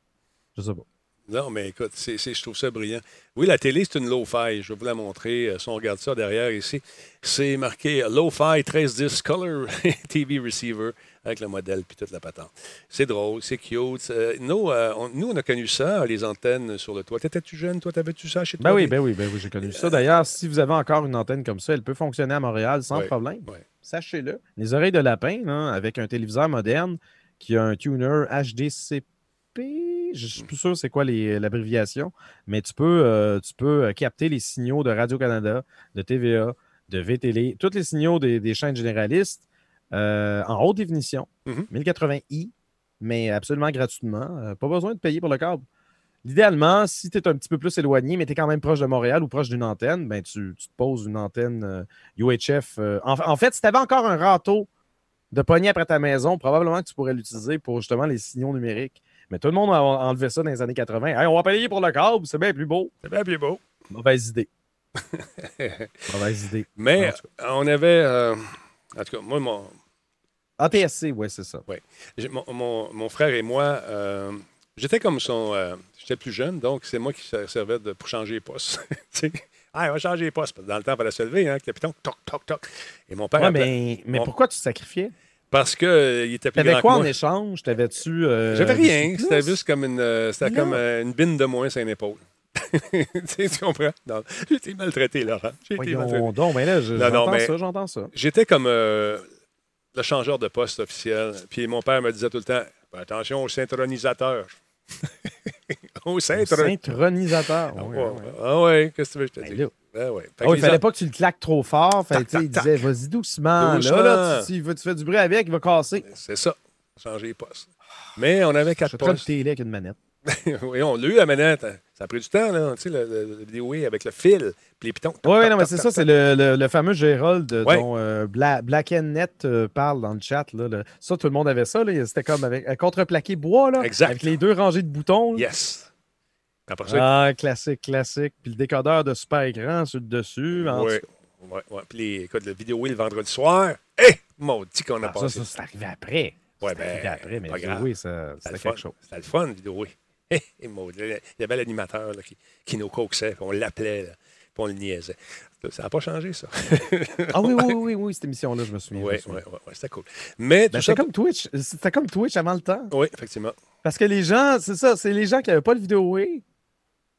B: Je sais pas.
A: Non, mais écoute, c'est, c'est- je trouve ça brillant. Oui, la télé, c'est une low-fi. Je vais vous la montrer. Euh, Si on regarde ça derrière ici, c'est marqué low-fi 13-disc color [LAUGHS] TV receiver avec le modèle puis toute la patente. C'est drôle, c'est cute. Euh, nous, euh, on, nous, on a connu ça, les antennes sur le toit. T'étais-tu jeune? Toi, t'avais-tu ça chez toi?
B: Ben oui, ben oui, ben oui, j'ai connu ça. D'ailleurs, si vous avez encore une antenne comme ça, elle peut fonctionner à Montréal sans
A: Ouais,
B: problème.
A: ouais.
B: Sachez-le. Les oreilles de lapin, là, avec un téléviseur moderne qui a un tuner HDCP. Je suis plus sûr c'est quoi les- l'abréviation, mais tu peux, euh, tu peux euh, capter les signaux de Radio-Canada, de TVA, de VTL, tous les signaux des, des chaînes généralistes euh, en haute définition,
A: Mhm.
B: 1080i, mais absolument gratuitement. Euh, pas besoin de payer pour le câble. Idéalement, si tu es un petit peu plus éloigné, mais tu es quand même proche de Montréal ou proche d'une antenne, ben tu, tu te poses une antenne euh, UHF. euh, en, en fait, si tu avais encore un râteau de poignée après ta maison, probablement que tu pourrais l'utiliser pour justement les signaux numériques. Mais tout le monde a enlevé ça dans les années 80. Hey, on va payer pour le câble, c'est bien plus beau.
A: C'est bien plus beau.
B: Mauvaise idée. [LAUGHS] Mauvaise idée.
A: Mais on avait. euh, en tout cas, moi, mon,
B: ATSC, oui, c'est ça.
A: j'ai- mon, mon- mon frère et moi, euh, J'étais comme son. euh, J'étais plus jeune, donc c'est moi qui ser- servais de, pour changer les postes. [LAUGHS] Ah, on va changer les postes. Dans le temps, il fallait se lever, hein, capitaine. Toc, toc, toc. Et mon père.
B: Ouais, mais, mais pourquoi tu te sacrifiais?
A: Parce qu'il était plus
B: T'avais quoi en échange? T'avais-tu. euh,
A: J'avais rien. C'était juste comme une, euh, c'était comme euh, une bine de moins sur une épaule. [LAUGHS] tu sais, tu comprends? Non, J'ai été maltraité, Laurent. J'ai été maltraité.
B: Donc, mais là, j'entends ça, j'entends ça.
A: J'étais comme euh, le changeur de poste officiel. Puis mon père me disait tout le temps attention au synchronisateurs. [LAUGHS] au.
B: Synchronisateur.
A: Ah ouais, ah ouais, qu'est-ce que tu veux que je te
B: Ben
A: dise?
B: Là.
A: Ouais. Les
B: il fallait
A: en-
B: pas que tu le claques trop fort. Fait,
A: Tac,
B: il
A: tac,
B: disait, vas-y doucement.
A: Doucement.
B: Là, tu, tu, tu fais du bruit avec, il va casser.
A: C'est ça. Changer les postes. Mais on avait quatre
B: Je
A: postes.
B: télé avec une manette. [LAUGHS]
A: oui, on l'a eu la manette. Ça a pris du temps, là. Tu sais, le, le, le vidéo avec le fil, puis les pitons.
B: Oui, non, mais c'est ça, c'est le, le- fameux Gérald
A: Ouais.
B: dont euh, Bla- Black and Net euh, parle dans le chat. Là, Ça, tout le monde avait ça. là. C'était comme avec un contreplaqué bois, là,
A: Exact.
B: avec les deux rangées de boutons. là.
A: Yes. Ça,
B: Ah, classique, classique. Puis le décodeur de super écran sur le dessus. tout
A: ouais, ouais. Puis les, écoute, le vidéo le vendredi soir. Hé! maudit qu'on a.
B: Ah, ça,
A: passé.
B: ça, c'est arrivé après.
A: Ouais,
B: c'est arrivé
A: ben,
B: après, mais
A: pas grave.
B: oui, ça-
A: C'était
B: quelque chose.
A: C'était le fun, vidéo. oui. Hé, [LAUGHS] maudit. Il y avait l'animateur qui, qui nous coaxait, puis on l'appelait, puis on le niaisait. Ça n'a pas changé, ça. [LAUGHS]
B: Ah oui, oui, oui, oui, oui, cette émission-là, je me souviens.
A: Oui, oui, oui, c'était cool. Mais
B: Ben,
A: ça.
B: c'était comme Twitch. C'était comme Twitch avant le temps.
A: Oui, effectivement.
B: Parce que les gens, c'est ça, c'est les gens qui n'avaient pas le vidéoway.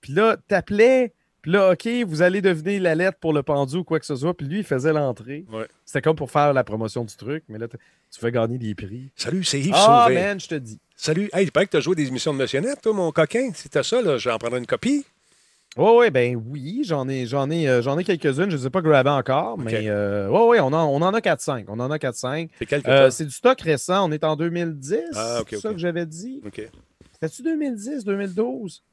B: Puis là, t'appelais. Puis là, OK, vous allez deviner la lettre pour le pendu ou quoi que ce soit. Puis lui, il faisait l'entrée.
A: Ouais.
B: C'était comme pour faire la promotion du truc. Mais là, t- tu fais gagner des prix.
A: Salut, c'est Yves
B: Ah,
A: Sauvé.
B: man, je te dis.
A: Salut. Hey, il paraît que tu as joué des émissions de Monsieur Net, toi, mon coquin. Si t'as ça, là, j'en prendrai une copie.
B: Oui, oui, ben oui, j'en ai, j'en ai, euh, j'en ai quelques-unes. Je ne les ai pas grabées encore. Mais euh, oui, oui, on en, on en a 4-5. On en a 4-5.
A: C'est quelque
B: Euh, c'est du stock récent. On est en 2010.
A: Ah, ok,
B: c'est ça que j'avais dit.
A: OK.
B: C'était-tu 2010, 2012?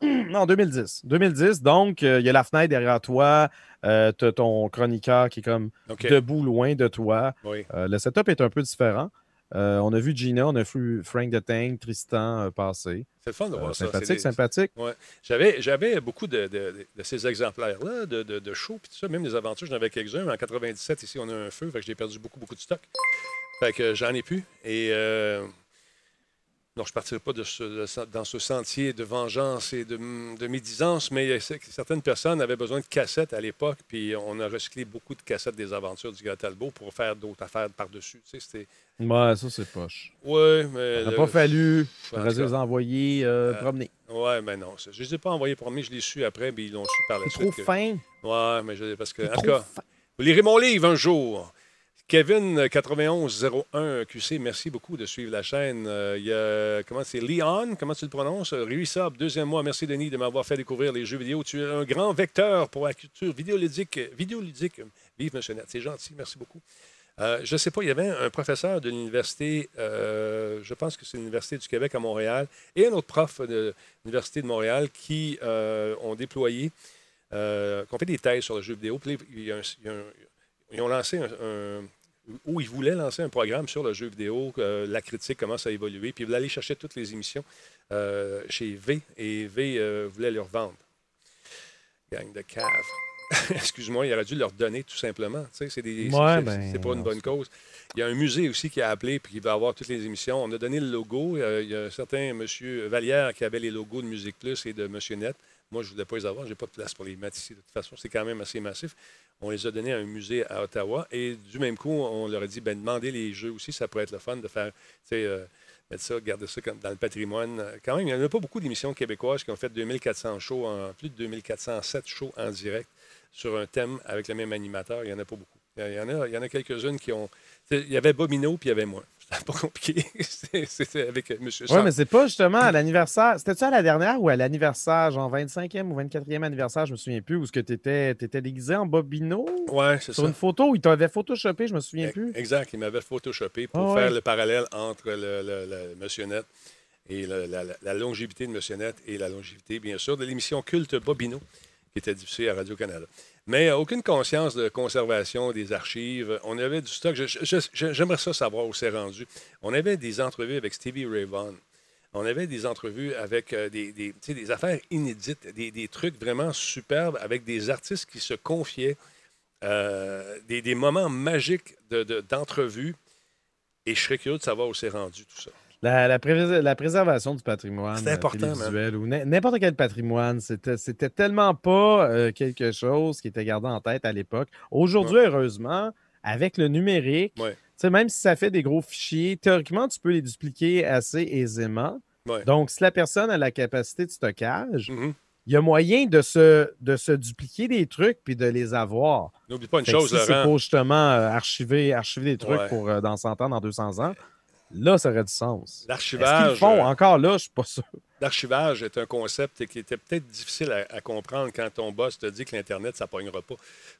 B: [CLEARS THROAT] Non, 2010. 2010, donc, euh, il y a la fenêtre derrière toi. Euh, tu as ton chroniqueur qui est comme debout loin de toi.
A: Oui.
B: Euh, le setup est un peu différent. On a vu Gina, on a vu Frank the Tank, Tristan passer.
A: C'est le fun de voir ça.
B: sympathique,
A: des-
B: sympathique.
A: J'avais, j'avais beaucoup de, de- de ces exemplaires-là, de, de, de shows, puis tout ça, même des aventures, j'en avais quelques-uns. mais En 97, ici, on a un feu, fait que j'ai perdu beaucoup, beaucoup de stock. Fait que j'en ai plus. Et non, je ne partirai pas de ce- de ce- dans ce sentier de vengeance et de, de médisance, mais certaines personnes avaient besoin de cassettes à l'époque, puis on a recyclé beaucoup de cassettes des aventures du Gars Talbot pour faire d'autres affaires par-dessus. Tu sais, c'était...
B: Ouais, ça, c'est poche.
A: Ouais, mais...
B: Ça n'a pas fallu.
A: cas,
B: les envoyer euh,
A: Euh,
B: promener.
A: Ouais, mais non. Je ne les ai pas envoyés moi, je les ai su après, puis ils l'ont su par la suite.
B: trop
A: que-
B: fin?
A: Ouais, mais je, parce que, en tout cas,
B: fin.
A: vous lirez mon livre un jour. Kevin 9101 QC, merci beaucoup de suivre la chaîne. Euh, Il y a, comment c'est, Leon, comment tu le prononces? Ruissab, deuxième mois. Merci Denis de m'avoir fait découvrir les jeux vidéo. Tu es un grand vecteur pour la culture vidéoludique. vidéoludique. Vive Monsieur Net, c'est gentil, merci beaucoup. Euh, je ne sais pas, il y avait un professeur de l'université, euh, je pense que c'est l'Université du Québec à Montréal, et un autre prof de l'Université de Montréal qui euh, ont déployé, euh, qui ont fait des thèses sur le jeu vidéo. Ils ont lancé un- ou ils voulaient lancer un programme sur le jeu vidéo, euh, la critique commence à évoluer, puis ils voulaient aller chercher toutes les émissions euh, chez V, et V euh, voulait leur vendre. Gang de cave. [LAUGHS] Excuse-moi, il aurait dû leur donner tout simplement. Tu sais, c'est
B: Ouais, ben,
A: pas une
B: on
A: bonne cause. Il y a un musée aussi qui a appelé puis qui va avoir toutes les émissions. On a donné le logo. Euh, il y a un certain monsieur Vallière qui avait les logos de Musique Plus et de Monsieur Net. Moi, je ne voulais pas les avoir. Je n'ai pas de place pour les mettre ici. De toute façon, c'est quand même assez massif. On les a donnés à un musée à Ottawa. Et du même coup, on leur a dit ben, demandez les jeux aussi. Ça pourrait être le fun de faire, tu sais, euh, mettre ça, garder ça dans le patrimoine. Euh, Quand même, il n'y en a pas beaucoup d'émissions québécoises qui ont fait 2400 shows, plus de 2407 shows en direct sur un thème avec le même animateur. Il n'y en a pas beaucoup. Il y en a, il a quelques-unes qui ont. Il y avait Bobino, puis il y avait moi. [LAUGHS] Pas compliqué. [LAUGHS] C'était- avec euh, M.
B: Oui, mais c'est pas justement à l'anniversaire. C'était-tu à la dernière ou à l'anniversaire, genre 25e ou 24e anniversaire, je me souviens plus, où ce que tu étais, déguisé en Bobino?
A: Ouais, c'est
B: Sur
A: ça.
B: une photo où il t'avait photoshopé, je me souviens plus.
A: Exact. Il m'avait photoshopé pour
B: Ah
A: faire
B: ouais.
A: le parallèle entre le, le- le Monsieur Net et la, la- la longévité de Monsieur Net et la longévité, bien sûr, de l'émission Culte Bobino qui était diffusée à Radio-Canada. Mais euh, aucune conscience de conservation des archives. On avait du stock. J'aimerais ça savoir où c'est rendu. On avait des entrevues avec Stevie Ray Vaughan. On avait des entrevues avec euh, des, des, affaires inédites, des, des trucs vraiment superbes avec des artistes qui se confiaient, euh, des, moments magiques de- de- d'entrevues. et je serais curieux de savoir où c'est rendu tout ça.
B: La, la pré- la préservation du patrimoine euh,
A: important,
B: télévisuel ou n'importe quel patrimoine, c'était tellement pas euh, quelque chose qui était gardé en tête à l'époque. Aujourd'hui, heureusement, avec le numérique,
A: Ouais.
B: même si ça fait des gros fichiers, théoriquement, tu peux les dupliquer assez aisément.
A: Ouais.
B: Donc, si la personne a la capacité de stockage,
A: Mhm.
B: il y a moyen de se, de se dupliquer des trucs puis de les avoir.
A: N'oublie pas une
B: Fait
A: chose,
B: si c'est pour justement euh, archiver, archiver des trucs
A: Ouais.
B: pour euh, dans 100 ans, dans 200 ans, là, ça aurait du sens. Est-ce qu'ils
A: L'archivage.
B: font?
A: euh,
B: Encore là, je suis pas sûr.
A: L'archivage est un concept qui était peut-être difficile à, à comprendre quand ton boss te dit que l'Internet, ça ne pognera pas.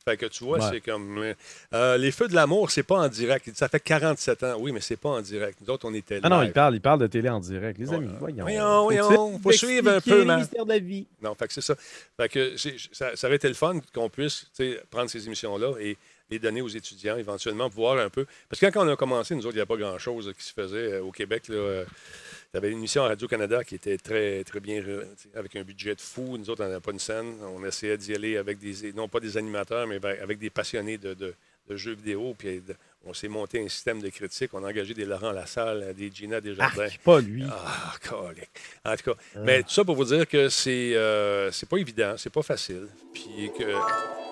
A: Fait que tu vois,
B: Ouais.
A: c'est comme. euh, euh, les Feux de l'amour, c'est pas en direct. Il dit, Ça fait 47 ans. Oui, mais c'est pas en direct. Nous autres, on était là.
B: Ah non, il parle, il parle de télé en direct. Les amis, voyons.
A: Voyons, voyons, faut suivre un peu, man.
B: de la vie.
A: Non, fait que c'est ça. Fait que ça, ça aurait été le fun qu'on puisse prendre ces émissions-là et les donner aux étudiants, éventuellement, voir un peu. Parce que quand on a commencé, nous autres, il n'y a pas grand-chose qui se faisait euh, au Québec. Là, euh, il y avait une émission à Radio-Canada qui était très, très bien, euh, avec un budget de fou. Nous autres, on n'avait pas une scène. On essayait d'y aller avec des, non pas des animateurs, mais ben, avec des passionnés de, de- de jeux vidéo. Puis on s'est monté un système de critique. On a engagé des Laurent Lassalle, des Gina Desjardins.
B: Ah, pas lui.
A: Ah, colique. En tout cas, mais tout ça pour vous dire que c'est euh, c'est pas évident, c'est pas facile. Puis que.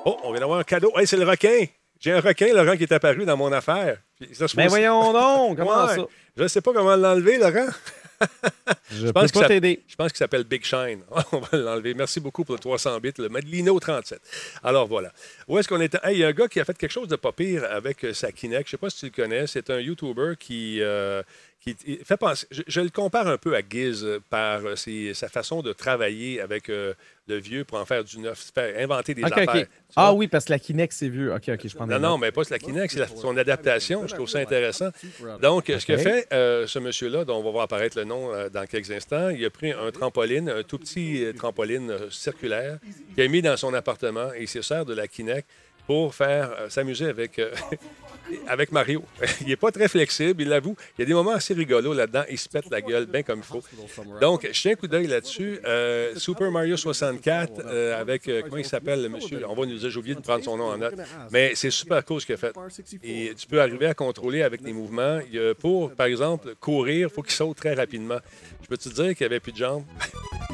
A: Oh, on vient d'avoir un cadeau. Hey, c'est le requin! J'ai un requin, Laurent, qui est apparu dans mon affaire. Ça
B: Mais
A: pose-
B: voyons donc, [LAUGHS] comment
A: Ouais.
B: ça?
A: Je ne sais pas comment l'enlever, Laurent. [LAUGHS]
B: Je,
A: pense
B: pas t'aider.
A: Je pense qu'il s'appelle Big Shine. [LAUGHS] on va l'enlever. Merci beaucoup pour le 300 bits, le Medlino 37. Alors voilà. Où est-ce qu'on était? Hey, il y a un gars qui a fait quelque chose de pas pire avec euh, sa Kinect. Je ne sais pas si tu le connais. C'est un YouTuber qui, euh, qui il fait penser. Je, je le compare un peu à Giz euh, par euh, ses- sa façon de travailler avec euh, le vieux pour en faire du neuf, faire inventer des
B: Ok,
A: affaires.
B: ok.
A: Tu
B: Ah oui, parce que la Kinect, c'est vieux. Ok, ok, je prends
A: Non, non, mais pas la Kinect, c'est son adaptation. Je trouve ça intéressant. Donc, ce que fait euh, ce monsieur-là, dont on va voir apparaître le nom euh, dans quelques instants, il a pris un trampoline, un tout petit trampoline circulaire, qu'il a mis dans son appartement et il se sert de la Kinect pour faire euh, s'amuser avec, euh, [LAUGHS] avec Mario. [LAUGHS] il n'est pas très flexible, il l'avoue. Il y a des moments assez rigolos là-dedans. Il se pète la gueule bien comme il faut. Donc, je un coup d'œil là-dessus. Euh, Super Mario 64, euh, avec, comment il s'appelle, le monsieur? On va nous dire, j'ai oublié de prendre son nom en note. Mais c'est super cool ce qu'il a fait. Et tu peux arriver à contrôler avec tes mouvements. Pour, par exemple, courir, il faut qu'il saute très rapidement. Je peux te dire qu'il n'y avait plus de jambes? [LAUGHS]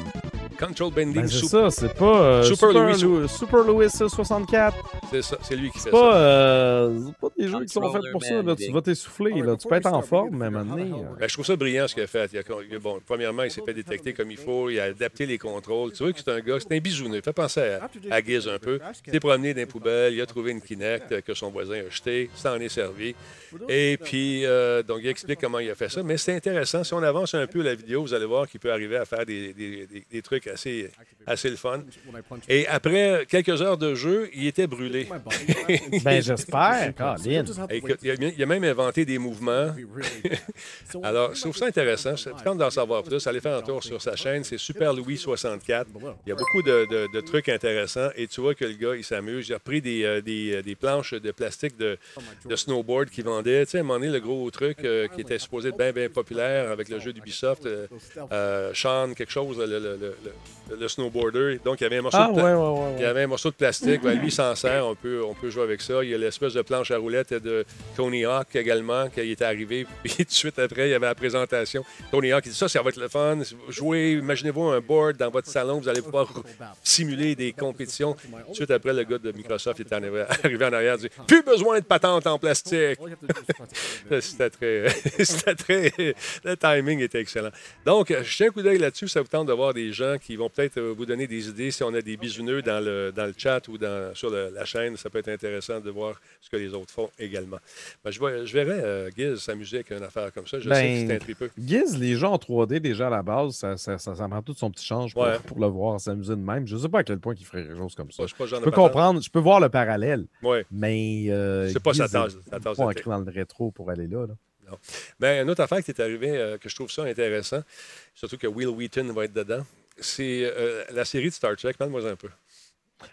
A: Control bending,
B: Ben, c'est
A: super-
B: ça, c'est pas euh,
A: Super
B: Super,
A: Louis-
B: Louis, Super Louis 64.
A: c'est ça, c'est lui qui fait
B: C'est
A: ça.
B: pas, euh, c'est pas des jeux qui sont faits pour ça. Là. Tu vas t'essouffler. là. Tu peux être en forme, mais à un moment donné, euh,
A: Ben, je trouve ça brillant ce qu'il a fait. Il a- bon, premièrement, il s'est fait détecter comme il faut. Il a adapté les contrôles. Tu vois que c'est un gars, c'est un bisouneux. Fait penser à, à Giz un peu. Il s'est promené dans les poubelles. Il a trouvé une Kinect euh, que son voisin a jetée. Ça en est servi. Et puis, euh, donc, il explique comment il a fait ça. Mais c'est intéressant. Si on avance un peu la vidéo, vous allez voir qu'il peut arriver à faire des, des- des- des trucs assez, assez le fun. Et après quelques heures de jeu, il était brûlé. [LAUGHS]
B: ben j'espère,
A: il, a, même inventé des mouvements. [LAUGHS] Alors, je trouve ça intéressant. Je tente d'en savoir plus. Allez faire un tour sur sa chaîne. C'est Super Louis 64. Il y a beaucoup de, de- de trucs intéressants. Et tu vois que le gars, il s'amuse. Il a pris des, euh, des, euh, des planches de plastique de, de snowboard qu'il vendait. Tu sais, à un moment donné, le gros truc euh, qui était supposé être bien, bien populaire avec le jeu d'Ubisoft, euh, euh, Sean, quelque chose, le, le- le- le- snowboarder. Donc, il y avait un morceau
B: Ah,
A: de
B: ouais, ouais, ouais.
A: il y avait un morceau de plastique. Ben, lui, il s'en sert. On peut, on peut jouer avec ça. Il y a l'espèce de planche à roulettes de Tony Hawk également, qui était arrivé. [LAUGHS] Puis tout de suite après, il y avait la présentation. Tony Hawk, il dit ça, ça va être le fun. Jouez, imaginez-vous un board dans votre salon. Vous allez pouvoir simuler des compétitions. Tout de suite après, le gars de Microsoft est arrivé, [LAUGHS] arrivé en arrière. Il dit Plus besoin de patente en plastique. [LAUGHS] C'était très, c'était très. Le timing était excellent. Donc, je tiens un coup d'œil là-dessus. Ça vous tente de voir des gens qui vont peut-être euh, vous donner des idées. Si on a des bisouneux dans le, dans le chat ou dans, sur le- la chaîne, ça peut être intéressant de voir ce que les autres font également. Ben, je, vois- je verrais euh, Giz s'amuser avec une affaire comme ça. Je sais que c'est un tripeux.
B: Giz, les jeux en 3D déjà à la base, ça, ça, ça, ça prend tout son petit change pour,
A: Ouais.
B: pour le voir s'amuser de même. Je sais pas à quel point il ferait quelque chose comme ça.
A: Je
B: peux comprendre, je peux voir le parallèle,
A: Ouais.
B: mais euh,
A: C'est pas sa tasse
B: pas ancré dans le rétro pour aller là. là.
A: Ben, une autre affaire qui est arrivée, euh, que je trouve ça intéressant, surtout que Will Wheaton va être dedans, c'est euh, la série de Star Trek. Parle-moi un peu.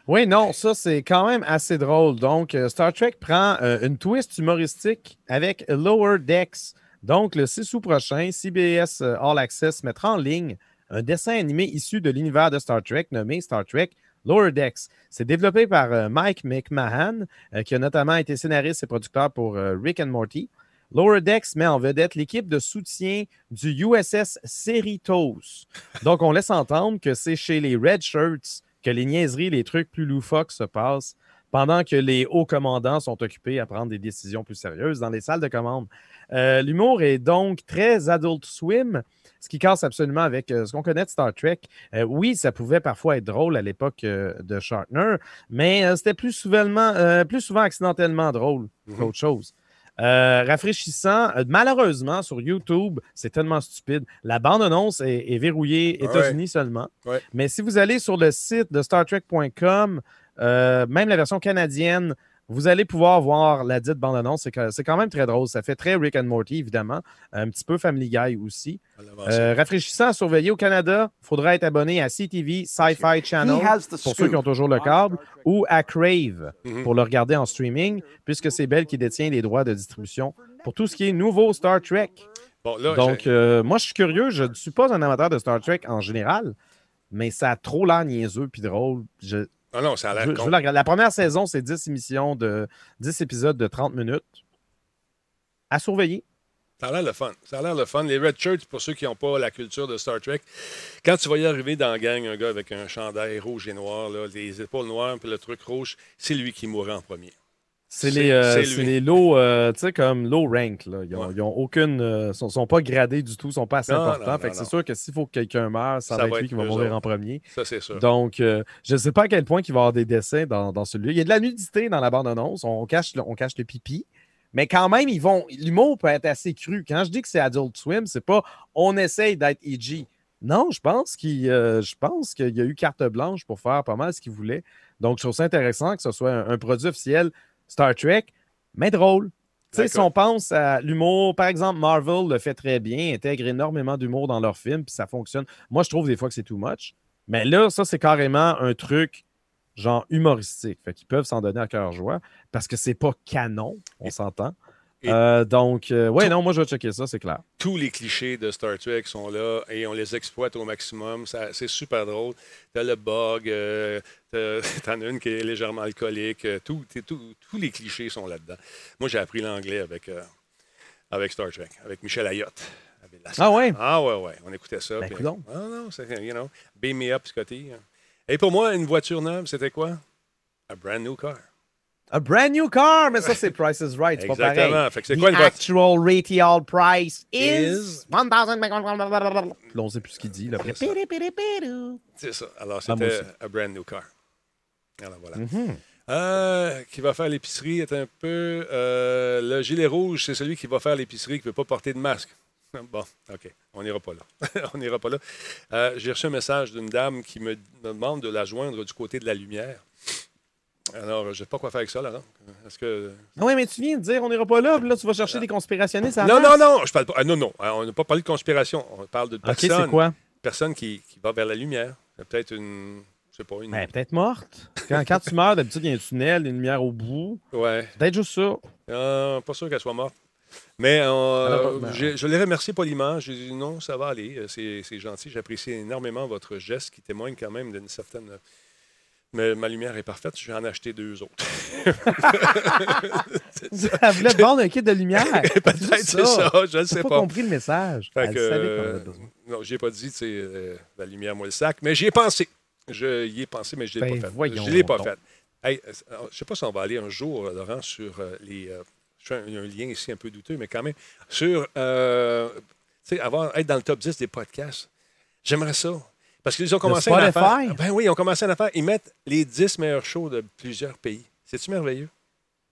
B: Oui, non, ça c'est quand même assez drôle. Donc, euh, Star Trek prend euh, une twist humoristique avec Lower Decks. Donc, le 6 août prochain, CBS All Access mettra en ligne un dessin animé issu de l'univers de Star Trek nommé Star Trek Lower Decks. C'est développé par Mike McMahon, qui a notamment été scénariste et producteur pour Rick and Morty. Lower Decks met en vedette l'équipe de soutien du USS Cerritos. Donc, on laisse entendre que c'est chez les Red Shirts que les niaiseries, les trucs plus loufoques se passent pendant que les hauts commandants sont occupés à prendre des décisions plus sérieuses dans les salles de commande. Euh, L'humour est donc très Adult Swim, ce qui casse absolument avec euh, ce qu'on connaît de Star Trek. Euh, oui, ça pouvait parfois être drôle à l'époque de Shatner, mais c'était plus souvent, plus souvent accidentellement drôle
A: Mhm.
B: qu'autre chose. Euh, rafraîchissant. Euh, malheureusement, sur YouTube, c'est tellement stupide. La bande-annonce est, est verrouillée
A: Ouais.
B: États-Unis seulement.
A: Ouais.
B: Mais si vous allez sur le site de StarTrek.com, euh, même la version canadienne, vous allez pouvoir voir la dite bande-annonce. C'est quand même très drôle. Ça fait très Rick and Morty, évidemment. Un petit peu Family Guy aussi. Euh, rafraîchissant à surveiller au Canada, il faudra être abonné à CTV Sci-Fi Channel pour ceux qui ont toujours le câble ou à Crave
A: Mhm.
B: pour le regarder en streaming, puisque c'est Bell qui détient les droits de distribution pour tout ce qui est nouveau Star Trek.
A: Bon, là,
B: Donc, euh, moi, je suis curieux. Je ne suis pas un amateur de Star Trek en général, mais ça a trop l'air niaiseux puis drôle. Je,
A: Ah non, ça a l'air con.
B: La première saison, c'est 10 émissions de 10 épisodes de 30 minutes. À surveiller.
A: Ça a l'air le fun. Ça a l'air le fun. Les Red Shirts, pour ceux qui n'ont pas la culture de Star Trek, quand tu vas y arriver dans la gang, un gars avec un chandail rouge et noir, là, les épaules noires puis le truc rouge, c'est lui qui mourra en premier.
B: C'est les, euh, les low, euh, tu sais, comme low rank. Là. Ils n'ont
A: Ouais.
B: aucune. euh, sont, sont pas gradés du tout, sont pas assez
A: Non,
B: importants.
A: non,
B: fait
A: non,
B: que c'est sûr que s'il faut que quelqu'un meure, ça,
A: Ça
B: va être lui qui va mourir
A: autres.
B: en premier.
A: Ça, c'est sûr.
B: Donc, euh, je ne sais pas à quel point il va y avoir des dessins dans, dans celui-là. Il y a de la nudité dans la bande-annonce. On cache, le- on cache le pipi. Mais quand même, ils vont. L'humour peut être assez cru. Quand je dis que c'est Adult Swim, c'est pas on essaye d'être EG. Non, je pense qu'il euh, je pense qu'il y a eu carte blanche pour faire pas mal ce qu'il voulait. Donc, je trouve ça intéressant que ce soit un, un produit officiel Star Trek, mais drôle. Tu sais, si on pense à l'humour, par exemple, Marvel le fait très bien, intègre énormément d'humour dans leurs films, puis ça fonctionne. Moi, je trouve des fois que c'est too much. Mais là, ça, c'est carrément un truc genre humoristique. Fait qu'ils peuvent s'en donner à cœur joie parce que c'est pas canon, on s'entend. Euh, donc, euh, ouais,
A: Tout-
B: non, moi, je vais checker ça, c'est clair.
A: Tous les clichés de Star Trek sont là et on les exploite au maximum. C'est super drôle. T'as le bug, euh, [LAUGHS] t'en as une qui est légèrement alcoolique. euh, tout, tout- tous les clichés sont là-dedans. Moi, j'ai appris l'anglais avec, euh, avec Star Trek, avec Michel Ayotte. Avec
B: Ah ouais?
A: Ah ouais, ouais. On écoutait ça.
B: Ben,
A: puis-
B: coudonc.
A: Ah non, c'est, you know, beam me up, Scotty. Et pour moi, une voiture neuve, c'était quoi? A brand new car.
B: A brand new car, mais ça, c'est Price is Right, c'est pas pareil.
A: Exactement. Fait que c'est quoi voiture?
B: actual retail price is
A: Is-
B: 1000. Là, on sait plus ce qu'il dit. Là.
A: C'est ça. C'est. Alors,
B: Ah,
A: c'était a brand new car. Alors, voilà.
B: Mhm.
A: Euh, qui va faire l'épicerie est un peu. euh, le gilet rouge, c'est celui qui va faire l'épicerie, qui ne veut pas porter de masque. [LAUGHS] Bon, OK. On n'ira pas là. [LAUGHS] on n'ira pas là. Euh, J'ai reçu un message d'une dame qui me demande de la joindre du côté de la lumière. Alors, je ne sais pas quoi faire avec ça, là. Est-ce que.
B: Ah ouais, mais tu viens de dire, on n'ira pas là, puis là, tu vas chercher des conspirationnistes à la
A: Non,
B: place.
A: non, non, je parle pas. ah, non, non. Ah, On n'a pas parlé de conspiration. On parle de
B: Ok,
A: personne.
B: c'est quoi?
A: Personne qui, qui va vers la lumière. C'est Peut-être une. Je sais pas, une.
B: Ben, peut-être morte. Quand, quand tu meurs, d'habitude, il y a un tunnel, une lumière au bout.
A: Ouais.
B: Peut-être juste ça.
A: Euh, pas sûr qu'elle soit morte. Mais euh,
B: Elle a pas- ben,
A: j'ai- je l'ai remercié poliment. J'ai dit non, ça va aller. Euh, C'est c'est gentil. J'apprécie énormément votre geste qui témoigne quand même d'une certaine. Mais ma lumière est parfaite. Je vais en acheter deux autres.
B: Elle voulait te vendre un kit de lumière. [LAUGHS]
A: Peut-être c'est ça. Je ne sais
B: pas,
A: pas.
B: compris le message.
A: Fait
B: Elle
A: que,
B: savait qu'on
A: euh, non, j'ai pas dit, sais, euh, la lumière, moi, le sac. Mais j'y ai pensé. Je y ai pensé, mais je ne l'ai
B: Ben,
A: pas fait. Je l'ai pas
B: donc.
A: fait. Hey, euh, alors, je ne sais pas si on va aller un jour, Laurent, sur euh, les. je fais un, il y a un lien ici un peu douteux, mais quand même, sur. tu sais, avoir, être dans le top 10 des podcasts. J'aimerais ça. Parce qu'ils ont commencé à
B: Spotify?
A: faire. Ben oui, ils ont commencé à faire. Ils mettent les 10 meilleurs shows de plusieurs pays. C'est-tu merveilleux?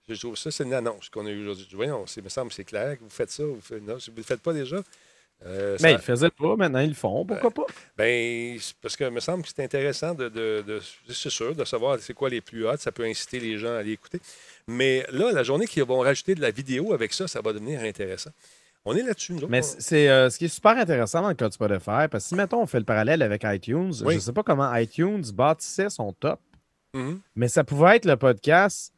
A: Je trouve ça, c'est une annonce qu'on a eue aujourd'hui. Voyons, il me semble que c'est clair que vous faites ça. Vous faites, non, vous ne le faites pas déjà. Euh, ça-
B: Mais ils le faisaient pas, maintenant ils le font. Pourquoi pas?
A: ben, parce que me semble que c'est intéressant de, de- de- c'est sûr, de savoir c'est quoi les plus hot. Ça peut inciter les gens à aller écouter. Mais là, la journée qu'ils vont rajouter de la vidéo avec ça, ça va devenir intéressant. On est là-dessus, nous.
B: Mais c'est euh, ce qui est super intéressant dans le cas de Spotify, parce que si, mettons, on fait le parallèle avec iTunes,
A: Oui.
B: je ne sais pas comment iTunes bâtissait son top,
A: Mhm.
B: mais ça pouvait être le podcast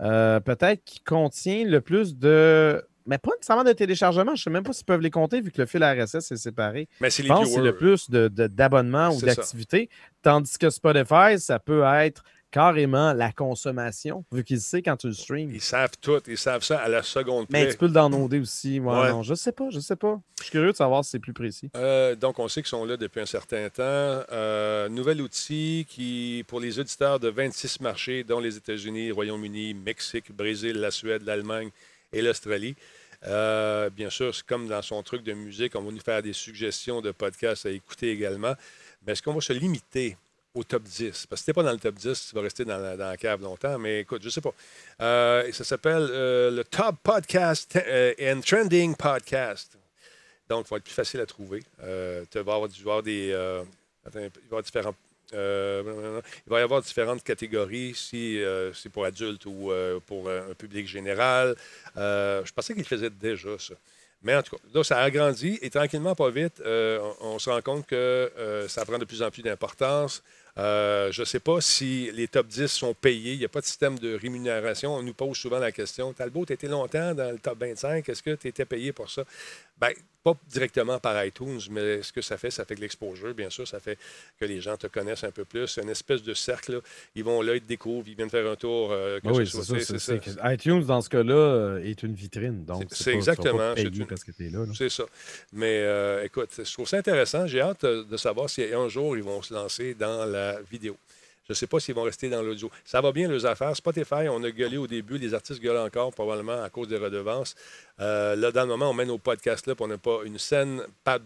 B: euh, peut-être qui contient le plus de. Mais pas nécessairement de téléchargements. Je ne sais même pas s'ils peuvent les compter vu que le fil RSS est séparé.
A: Mais c'est les
B: pense c'est le plus de- de- d'abonnements ou d'activités. Tandis que Spotify, ça peut être carrément la consommation, vu qu'il sait quand tu le streams.
A: Ils savent tout. Ils savent ça à la seconde
B: Mais
A: près.
B: tu peux le downloader aussi. Ouais,
A: Ouais.
B: Non, je sais pas, je sais pas. Je suis curieux de savoir si c'est plus précis.
A: Euh, donc, on sait qu'ils sont là depuis un certain temps. Euh, nouvel outil qui, pour les auditeurs de 26 marchés, dont les États-Unis, Royaume-Uni, Mexique, Brésil, la Suède, l'Allemagne et l'Australie. Euh, bien sûr, c'est comme dans son truc de musique, on va nous faire des suggestions de podcasts à écouter également. Mais est-ce qu'on va se limiter au top 10? Parce que si t'es pas dans le top 10, tu vas rester dans la, dans la cave longtemps. Mais écoute, je sais pas. Euh, ça s'appelle euh, le Top Podcast euh, and Trending Podcast. Donc, il va être plus facile à trouver. Tu vas avoir, avoir des. attends, il va y avoir différentes catégories, si c'est pour adultes ou pour un public général. Je pensais qu'il faisait déjà ça. Mais en tout cas, là, ça a agrandi et tranquillement, pas vite, on, se rend compte que ça prend de plus en plus d'importance. Euh, je ne sais pas si les top 10 sont payés. Il n'y a pas de système de rémunération. On nous pose souvent la question Talbot, tu étais longtemps dans le top 25. Est-ce que tu étais payé pour ça? Bien, pas directement par iTunes, mais ce que ça fait, ça fait que l'exposure, bien sûr, ça fait que les gens te connaissent un peu plus. C'est une espèce de cercle. là. Ils vont là, ils te découvrent, ils viennent faire un tour. euh, que
B: oui,
A: ce
B: c'est ça. iTunes, dans ce cas-là, euh, est une vitrine. Donc,
A: C'est- exactement, c'est une-
B: parce que tu es là. là.
A: C'est ça. Mais euh, écoute, je trouve ça intéressant. J'ai hâte euh, de savoir si un jour ils vont se lancer dans la vidéo. Je ne sais pas s'ils vont rester dans l'audio. Ça va bien, leurs affaires. Spotify, on a gueulé au début. Les artistes gueulent encore, probablement à cause des redevances. Euh, là, dans le moment, on mène nos podcasts là, puis on n'a pas une scène par,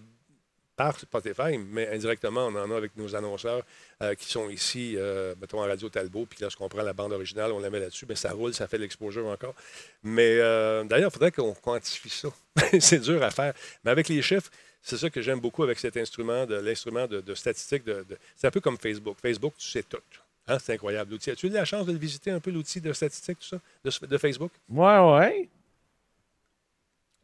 A: Spotify, mais indirectement, on en a avec nos annonceurs euh, qui sont ici, euh, mettons, à Radio Talbot. Puis lorsqu'on prend la bande originale, on la met là-dessus. Mais ça roule, ça fait de l'exposure encore. Mais d'ailleurs, il faudrait qu'on quantifie ça. [LAUGHS] c'est dur à faire. Mais avec les chiffres, c'est ça que j'aime beaucoup avec cet instrument, de l'instrument de, de statistique. De, de- c'est un peu comme Facebook. Facebook, tu sais tout. Hein, c'est incroyable l'outil. As-tu eu la chance de le visiter un peu, l'outil de statistique, tout ça, de, Facebook?
B: Ouais, ouais.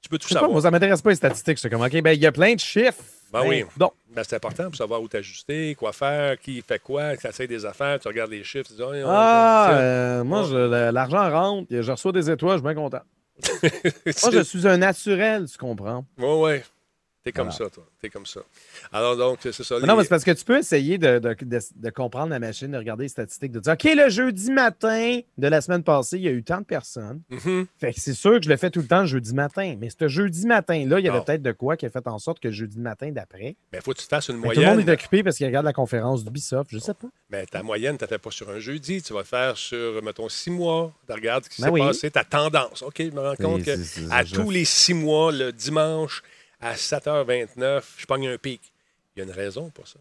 A: Tu peux tout
B: pas,
A: savoir.
B: moi, ça m'intéresse pas les statistiques. C'est comme, OK, ben, il y a plein de chiffres.
A: Ben oui.
B: Donc,
A: Ben, c'est important pour savoir où t'ajuster, quoi faire, qui fait quoi, tu essaies des affaires, tu regardes les chiffres, tu dis, Oh, on-
B: ah, euh, moi, je- l'argent rentre, je reçois des étoiles, je suis bien content. [LAUGHS] Moi, je suis un naturel, tu comprends.
A: Ouais, ouais. T'es comme
B: Voilà.
A: ça, toi. T'es comme ça. Alors, donc, c'est ça.
B: Mais Non, mais c'est parce que tu peux essayer de, de- de- de comprendre la machine, de regarder les statistiques, de dire OK, le jeudi matin de la semaine passée, il y a eu tant de personnes.
A: Mhm.
B: Fait que c'est sûr que je le fais tout le temps le jeudi matin. Mais ce jeudi matin-là, il y avait peut-être de quoi qui a fait en sorte que le jeudi matin d'après.
A: Ben, faut que tu te fasses une
B: mais Tout le monde
A: moyenne.
B: est occupé parce qu'il regarde la conférence d'Ubisoft. Je sais pas.
A: Mais ta moyenne, tu pas sur un jeudi. Tu vas le faire sur, mettons, six mois. Tu regardes ce qui
B: Ben
A: s'est
B: oui.
A: passé, ta tendance. OK, je me rends compte que à tous les six mois, le dimanche, à 7h29, je pogne un pic. Il y a une raison pour ça.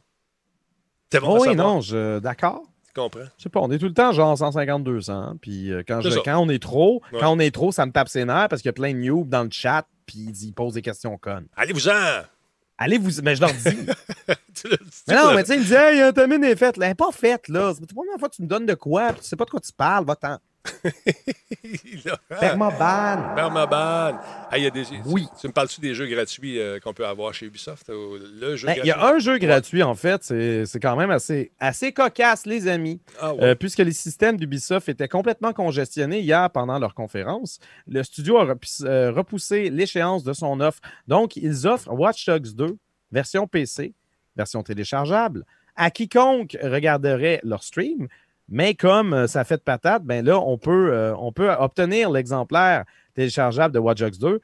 A: C'est bon
B: Oh oui, non, je... d'accord.
A: Tu comprends?
B: Je sais pas, on est tout le temps genre 150-200. Puis euh, quand, je- quand on est trop,
A: Ouais.
B: quand on est trop, ça me tape ses nerfs parce qu'il y a plein de noobs dans le chat. Puis ils ils posent des questions connes.
A: Allez-vous-en!
B: Allez vous. Mais je leur dis. [LAUGHS]
A: Tu le- tu
B: Mais non, mais tu sais, il me dit, hey, euh, ta mine est faite. Elle n'est pas faite, là. C'est la première fois que tu me donnes de quoi, puis tu sais pas de quoi tu parles, va-t'en. Permaban.
A: Permaban. Ah, il y a des...
B: Oui.
A: Tu me parles-tu des jeux gratuits euh, qu'on peut avoir chez Ubisoft? ou Le jeu
B: Ben, Il y a un jeu gratuit, en fait. C'est quand même assez, assez cocasse, les amis.
A: Ah, ouais.
B: Euh, puisque les systèmes d'Ubisoft étaient complètement congestionnés hier pendant leur conférence, le studio a repoussé, euh, repoussé l'échéance de son offre. Donc, ils offrent Watch Dogs 2, version PC, version téléchargeable, à quiconque regarderait leur stream. Mais comme euh, ça fait de patate, ben là, on peut, euh, on peut obtenir l'exemplaire téléchargeable de Watch Dogs 2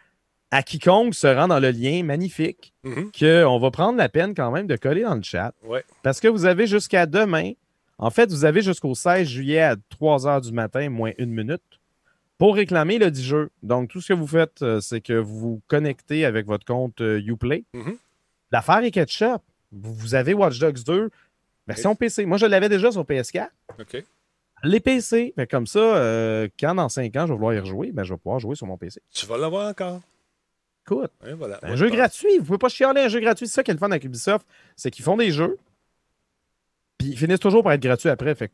B: à quiconque se rend dans le lien magnifique
A: Mhm.
B: qu'on va prendre la peine quand même de coller dans le chat.
A: Ouais.
B: Parce que vous avez jusqu'à demain, en fait, vous avez jusqu'au 16 juillet à 3 h du matin, moins une minute, pour réclamer le 10 jeu. Donc, tout ce que vous faites, euh, c'est que vous vous connectez avec votre compte Uplay.
A: Mhm.
B: L'affaire est ketchup. Vous avez Watch Dogs 2, version PC. Moi, je l'avais déjà sur PS4.
A: OK.
B: Les PC, fait comme ça, euh, quand dans 5 ans, je vais vouloir y rejouer, ben, je vais pouvoir jouer sur mon PC.
A: Tu vas l'avoir encore.
B: Écoute,
A: voilà.
B: un jeu gratuit. Vous pouvez pas chialer un jeu gratuit. C'est ça qui est le fun avec Ubisoft. C'est qu'ils font des jeux. Puis ils finissent toujours par être gratuits après. Fait que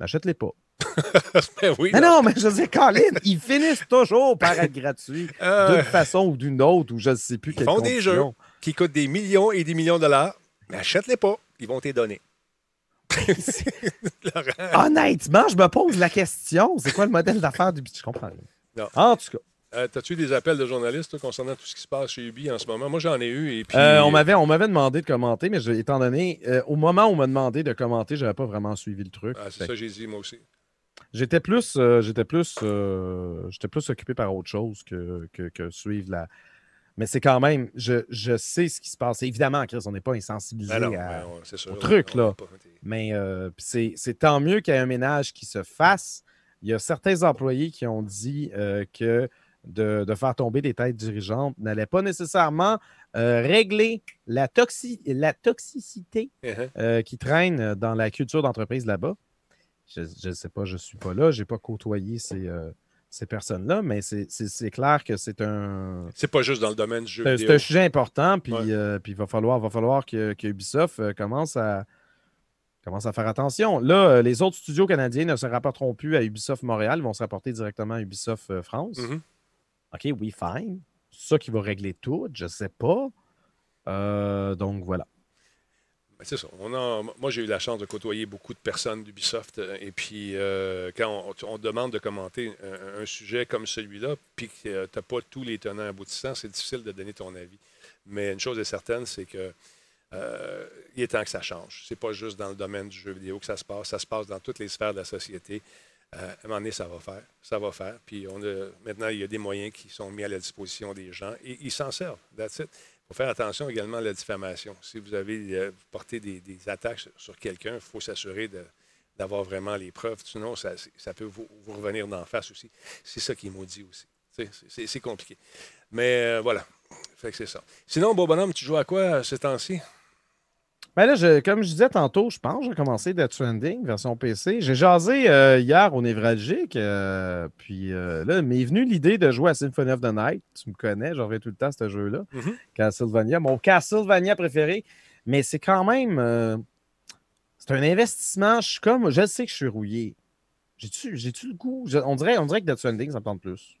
B: n'achète-les pas. [LAUGHS]
A: Ben oui.
B: Mais
A: non.
B: non, mais je dis, Colin, ils finissent toujours par être gratuits. [LAUGHS]
A: Euh,
B: D'une façon ou d'une autre, ou je ne sais plus
A: Ils font des jeux. qui coûtent des millions et des millions de dollars, mais achète-les pas. Ils vont t'y donner. [LAUGHS] Laurent.
B: Honnêtement, je me pose la question. C'est quoi le modèle d'affaires d'Ubisoft? Je comprends.
A: Non.
B: En tout cas.
A: Euh, T'as-tu des appels de journalistes toi, concernant tout ce qui se passe chez Ubi en ce moment? Moi, j'en ai eu. Et puis,
B: Euh, on m'avait demandé de commenter, mais je- étant donné, euh, au moment où on m'a demandé de commenter, je n'avais pas vraiment suivi le truc.
A: Ah, c'est ça j'ai dit, moi aussi.
B: J'étais plus, j'étais plus, j'étais plus occupé par autre chose que, que, que suivre la. Mais c'est quand même, je, je sais ce qui se passe. Évidemment, Chris, on n'est pas insensibilisé
A: Ben ben,
B: au truc, là.
A: pas-
B: Mais euh, c'est tant mieux qu'il y ait un ménage qui se fasse. Il y a certains employés qui ont dit euh, que de, de faire tomber des têtes dirigeantes n'allait pas nécessairement euh, régler la, toxi- la toxicité
A: Uh-huh.
B: euh, qui traîne dans la culture d'entreprise là-bas. Je ne sais pas, je ne suis pas là, je n'ai pas côtoyé ces, ces personnes-là, mais c'est- clair que c'est un,
A: C'est pas juste dans le domaine du jeu
B: c'est un-
A: vidéo.
B: c'est un sujet important, puis
A: Ouais.
B: euh, puis il va falloir, va falloir que, que Ubisoft euh, commence, à, commence à faire attention. Là, euh, les autres studios canadiens ne se rapporteront plus à Ubisoft Montréal, ils vont se rapporter directement à Ubisoft euh, France.
A: Mhm.
B: OK, oui, fine. C'est ça qui va régler tout, je ne sais pas. Euh, donc voilà.
A: Ben. On a- moi, j'ai eu la chance de côtoyer beaucoup de personnes d'Ubisoft. euh, Et puis, euh, quand on, demande de commenter un, sujet comme celui-là, puis que tu n'as pas tous les tenants aboutissants, c'est difficile de donner ton avis. Mais une chose est certaine, c'est que euh, il est temps que ça change. C'est pas juste dans le domaine du jeu vidéo que ça se passe. Ça se passe dans toutes les sphères de la société. Euh, à un moment donné, ça va faire. Ça va faire. Puis on a, maintenant, il y a des moyens qui sont mis à la disposition des gens et ils s'en servent. That's it. Il faut faire attention également à la diffamation. Si vous avez euh, vous portez des, attaques sur, quelqu'un, il faut s'assurer d'avoir vraiment les preuves. Sinon, ça, peut vous, revenir d'en face aussi. C'est ça qui est maudit aussi. C'est- compliqué. Mais euh, voilà. C'est ça. Sinon, beau bonhomme, tu joues à quoi euh, ce temps-ci?
B: Ben là, je- comme je disais tantôt, je pense que j'ai commencé Death Stranding version PC. J'ai jasé euh, hier au Névralgique, euh, puis euh, là, m'est venue l'idée de jouer à Symphony of the Night. Tu me connais, j'aurais tout le temps ce jeu-là.
A: Mhm.
B: Castlevania, mon Castlevania préféré. Mais c'est quand même. euh, c'est un investissement. Je suis comme. Je sais que je suis rouillé. J'ai-tu j'ai-tu le goût? Je- on, dirait, on dirait que Death Stranding, ça me tente plus.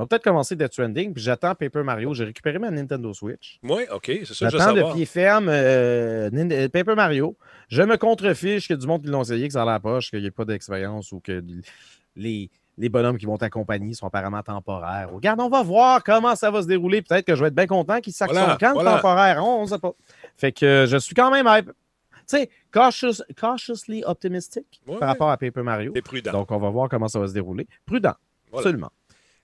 B: On va peut-être commencer Death Stranding, puis j'attends Paper Mario. J'ai récupéré ma Nintendo Switch.
A: Oui, OK, c'est ça,
B: J'attends de pied ferme euh, euh, Paper Mario. Je me contrefiche a du monde qui l'ont essayé, que ça a la poche, qu'il n'y ait pas d'expérience ou que les, les bonhommes qui vont t'accompagner sont apparemment temporaires. Regarde, on va voir comment ça va se dérouler. Peut-être que je vais être bien content qu'ils s'actionne
A: Voilà,
B: le temporaire. On ne sait pas. Fait que euh, je suis quand même hype. Tu sais, cautious- cautiously optimistic
A: Ouais,
B: par rapport à Paper Mario.
A: T'es prudent.
B: Donc, on va voir comment ça va se dérouler. Prudent,
A: Voilà.
B: absolument.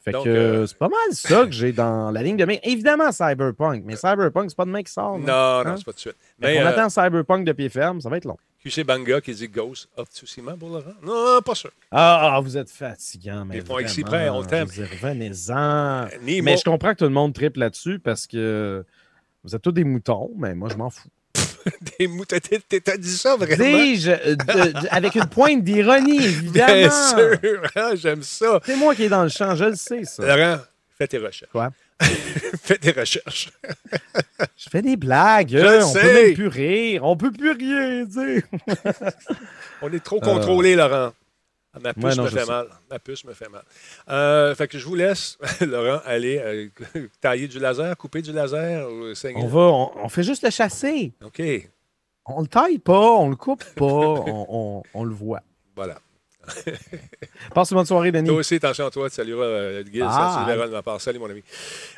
B: Fait
A: Donc,
B: que
A: euh,
B: c'est pas mal ça que j'ai dans la ligne de main. Évidemment, Cyberpunk, mais Cyberpunk, c'est pas demain qui sort.
A: non,
B: non?
A: non,
B: Hein?
A: c'est pas tout de suite. Mais
B: qu'on
A: euh,
B: attend Cyberpunk de pied ferme, ça va être long.
A: QC Banga qui dit Ghost of Tsushima pour Laurent? Non, pas sûr.
B: Ah, ah, vous êtes fatigant, mais
A: Ils font exprès, on t'aime.
B: Revenez-en. Mais je comprends que tout le monde triple là-dessus parce que vous êtes tous des moutons, mais moi, je m'en fous. [LAUGHS]
A: T'as- dit ça vraiment?
B: Dis-je, euh, avec une pointe d'ironie, [LAUGHS] évidemment.
A: Bien sûr, hein, j'aime ça.
B: C'est moi qui est dans le champ, je le sais, ça.
A: Laurent, fais tes recherches.
B: Quoi? [LAUGHS]
A: fais tes recherches.
B: Je fais des blagues,
A: Je
B: euh,
A: le
B: on
A: sais.
B: peut même plus rire, on peut plus rien dire.
A: On est trop contrôlé, Laurent. Ah, Ma puce
B: Ouais, non,
A: me fait
B: sais.
A: mal. Ma puce me fait mal. Euh, fait que je vous laisse, [LAUGHS] Laurent, aller euh, [LAUGHS] tailler du laser, couper du laser ou.
B: On va, on, on fait juste le chasser.
A: OK.
B: On le taille pas, on le coupe pas, [LAUGHS] on, on- on le voit.
A: Voilà. [LAUGHS]
B: Passe une bonne soirée, Denis.
A: Toi aussi, attention à toi, tu salueras euh, Guy,
B: Ah.
A: de ma part. Salut, mon ami.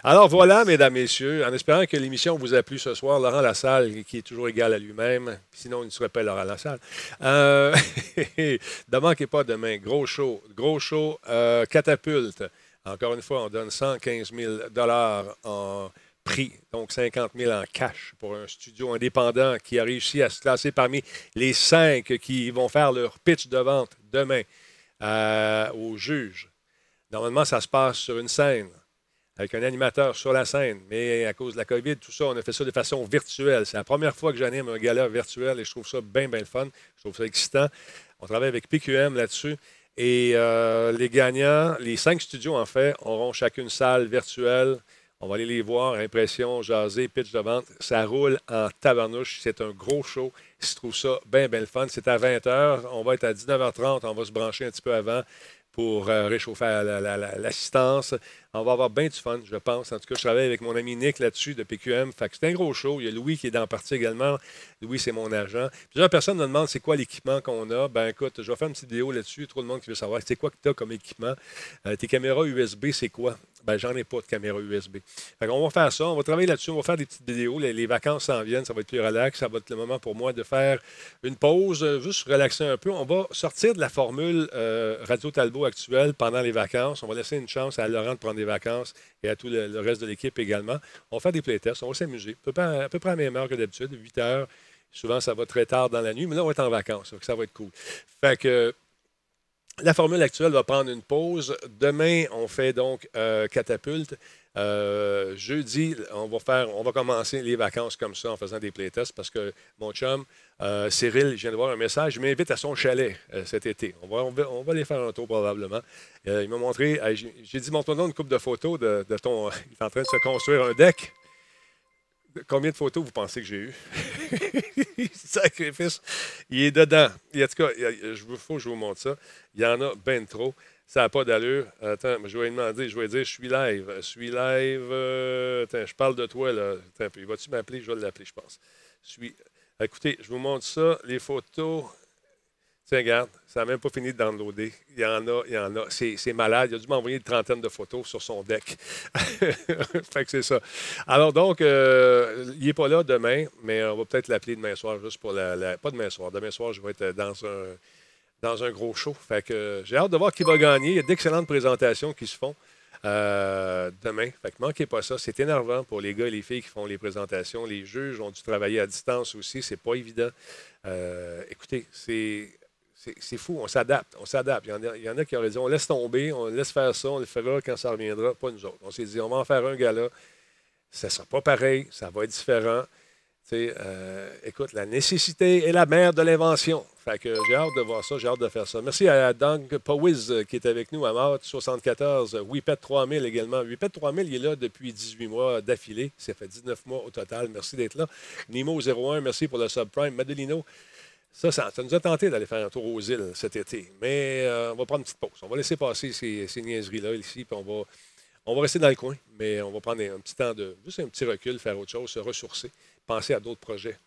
A: Alors voilà, mesdames, messieurs, en espérant que l'émission vous a plu ce soir, Laurent Lassalle, qui est toujours égal à lui-même, sinon il ne serait pas Laurent Lassalle. Euh, [LAUGHS] ne manquez pas demain, gros show, gros show, euh, catapulte. Encore une fois, on donne 115 000 en donc 50 000 en cash pour un studio indépendant qui a réussi à se classer parmi les cinq qui vont faire leur pitch de vente demain euh, au juge. Normalement, ça se passe sur une scène, avec un animateur sur la scène. Mais à cause de la COVID, tout ça, on a fait ça de façon virtuelle. C'est la première fois que j'anime un gala virtuel et je trouve ça bien, bien le fun. Je trouve ça excitant. On travaille avec PQM là-dessus. Et euh, les gagnants, les cinq studios, en fait, auront chacune salle virtuelle. On va aller les voir, impression, jaser, pitch de vente. Ça roule en tabarnouche. C'est un gros show. Je trouve ça bien, bien le fun. C'est à 20h. On va être à 19h30. On va se brancher un petit peu avant pour euh, réchauffer la- la- la- l'assistance. On va avoir bien du fun, je pense. En tout cas, je travaille avec mon ami Nick là-dessus de PQM. Fait que c'est un gros show. Il y a Louis qui est dans la partie également. Louis, c'est mon agent. Plusieurs personnes me demandent c'est quoi l'équipement qu'on a. Ben écoute, je vais faire une petite vidéo là-dessus. Trop de monde qui veut savoir c'est quoi que tu as comme équipement. Euh, tes caméras USB, c'est quoi? Ben, j'en ai pas de caméra USB. Fait on va faire ça, on va travailler là-dessus, on va faire des petites vidéos. Les, vacances s'en viennent, ça va être plus relax. Ça va être le moment pour moi de faire une pause, euh, juste relaxer un peu. On va sortir de la formule euh, Radio Talbot actuelle pendant les vacances. On va laisser une chance à Laurent de prendre des vacances et à tout le, reste de l'équipe également. On faire des playtests, on va s'amuser. À peu près à, la même heure que d'habitude, 8 heures. Souvent, ça va très tard dans la nuit, mais là, on va être en vacances. Ça va être cool. Fait que la formule actuelle va prendre une pause. Demain, on fait donc euh, catapulte. Euh, jeudi, on va faire, on va commencer les vacances comme ça en faisant des playtests parce que mon chum euh, Cyril, je viens de voir un message, il m'invite à son chalet cet été. On va, on, va, aller faire un tour probablement. il m'a montré, j'ai dit montre-nous une coupe de photos de, ton. [LAUGHS] Il est en train de se construire un deck. Combien de photos vous pensez que j'ai eues? [LAUGHS] Sacrifice. Il est dedans. En tout cas, il faut que je vous montre ça. Il y en a bien trop. Ça n'a pas d'allure. Attends, je vais lui demander, je vais dire, je suis live. Je suis live. Euh, attends, je parle de toi, là. Attends, puis vas-tu m'appeler? Je vais l'appeler, je pense. Je suis... Écoutez, je vous montre ça, les photos. Tiens, regarde, ça n'a même pas fini de downloader. Il y en a, il y en a. C'est malade. Il a dû m'envoyer une trentaine de photos sur son deck. [LAUGHS] fait que c'est ça. Alors donc, euh, il n'est pas là demain, mais on va peut-être l'appeler demain soir juste pour la, Pas demain soir. Demain soir, je vais être dans un, dans un gros show. Fait que j'ai hâte de voir qui va gagner. Il y a d'excellentes présentations qui se font. Euh, demain. Fait que manquez pas ça. C'est énervant pour les gars et les filles qui font les présentations. Les juges ont dû travailler à distance aussi. C'est pas évident. Euh, écoutez, c'est c'est fou, on s'adapte, on s'adapte. Il, y en a qui auraient dit on laisse tomber, on laisse faire ça, on le fera quand ça reviendra, pas nous autres. On s'est dit on va en faire un gala, ça sera pas pareil, ça va être différent. Euh, écoute, la nécessité est la mère de l'invention. Fait que j'ai hâte de voir ça, j'ai hâte de faire ça. Merci à Doug Powiz euh, qui est avec nous à Mart 74, Wipet 3000 également. Wipet 3000, il est là depuis 18 mois d'affilée. Ça fait 19 mois au total. Merci d'être là. Nimo 01, merci pour le subprime. Madelino, ça, ça, nous a tenté d'aller faire un tour aux îles cet été. Mais euh, on va prendre une petite pause. On va laisser passer ces, niaiseries-là ici, puis on va, on va rester dans le coin, mais on va prendre un, petit temps de. juste un petit recul, faire autre chose, se ressourcer, penser à d'autres projets.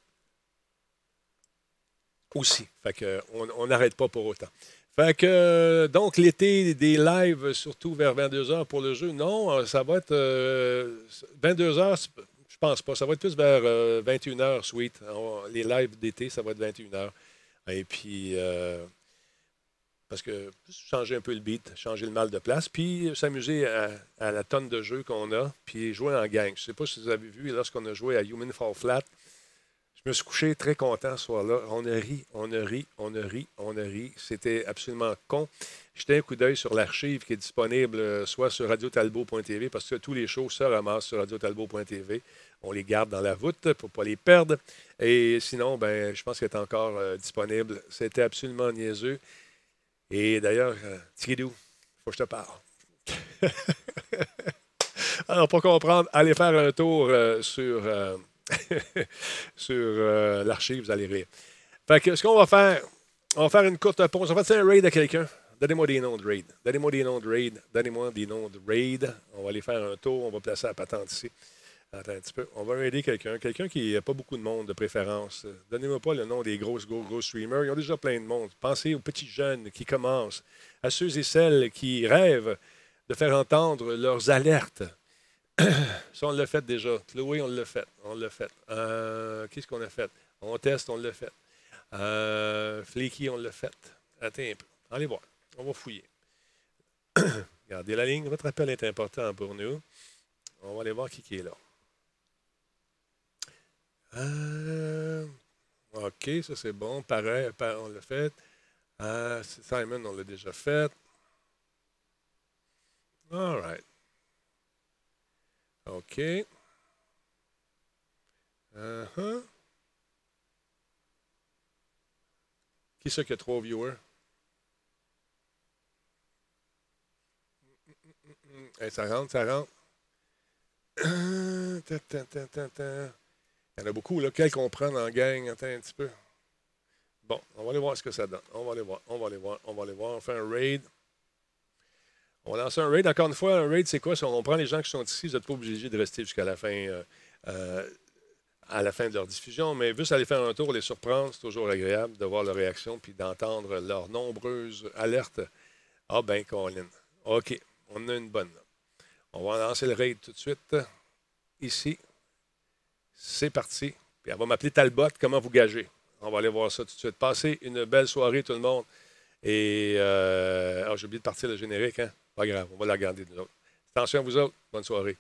A: Aussi. Fait on n'arrête pas pour autant. Fait que, donc, l'été, des lives, surtout vers 22h pour le jeu. Non, ça va être 22h, euh, pense pas. Ça va être plus vers 21h, euh, Sweet. les lives d'été, ça va être 21h. Et puis, euh, parce que changer un peu le beat, changer le mal de place, puis s'amuser à, la tonne de jeux qu'on a, puis jouer en gang. Je ne sais pas si vous avez vu, lorsqu'on a joué à Human Fall Flat, je me suis couché très content ce soir-là. On a ri, on a ri, on a ri, on a ri. C'était absolument con. Jetez un coup d'œil sur l'archive qui est disponible euh, soit sur radiotalbo.tv parce que tous les shows se ramassent sur radiotalbo.tv. On les garde dans la voûte pour ne pas les perdre. Et sinon, ben, je pense qu'elle est encore euh, disponible. C'était absolument niaiseux. Et d'ailleurs, euh, il faut que je te parle. [LAUGHS] Alors, pour comprendre, allez faire un tour euh, sur, [LAUGHS] sur l'archive, vous allez rire. Fait que ce qu'on va faire, on va faire une courte pause. On va faire un raid à quelqu'un. Donnez-moi des noms de raid. Donnez-moi des noms de raid. Donnez-moi des noms de raid. On va aller faire un tour. On va placer la patente ici. Attends un petit peu. On va aider quelqu'un. Quelqu'un qui n'a pas beaucoup de monde de préférence. Donnez-moi pas le nom des grosses, gros, gros streamers. Ils ont déjà plein de monde. Pensez aux petits jeunes qui commencent, à ceux et celles qui rêvent de faire entendre leurs alertes. [CLEARS THROAT] Ça, on l'a fait déjà. Chloé, on l'a fait. On l'a fait. Euh, qu'est-ce qu'on a fait? On teste, on l'a fait. Euh, on l'a fait. Attends un peu. Allez voir. On va fouiller. [CLEARS THROAT] Regardez la ligne. Votre appel est important pour nous. On va aller voir qui, qui est là. Euh, OK, ça c'est bon. Pareil, on l'a fait. Euh, Simon, on l'a déjà fait. All right. OK. Uh -huh. Qui c'est qui a trois viewers? ça rentre, ça rentre. [COUGHS] Il y en a beaucoup, là. Quel qu'on prend en gang? Attends un petit peu. Bon, on va aller voir ce que ça donne. On va aller voir, on va aller voir, on va aller voir. On fait un raid. On lance un raid. Encore une fois, un raid, c'est quoi? On prend les gens qui sont ici. Vous n'êtes pas obligés de rester jusqu'à la fin. Euh, euh, la fin de leur diffusion, mais juste aller faire un tour, les surprendre, c'est toujours agréable de voir leur réaction puis d'entendre leurs nombreuses alertes. Ah ben, Colin. OK, on a une bonne. On va lancer le raid tout de suite. Ici. C'est parti. Puis elle va m'appeler Talbot. Comment vous gager? On va aller voir ça tout de suite. Passez une belle soirée, tout le monde. Et euh, ah, j'ai oublié de partir le générique, hein? Pas grave, on va la regarder nous autres. Attention à vous autres, bonne soirée.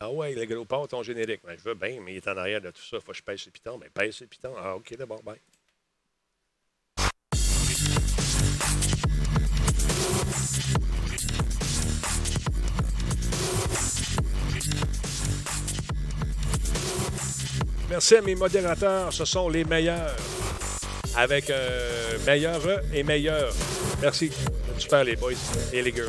A: Ah ouais, le gros part ton générique. Ben, je veux bien, mais il est en arrière de tout ça. Faut que je pèse le piton. Ben, pèse le piton. Ah, OK, d'abord, bye. Merci à mes modérateurs, ce sont les meilleurs. Avec un meilleur et meilleur. Merci. Super les boys et les girls.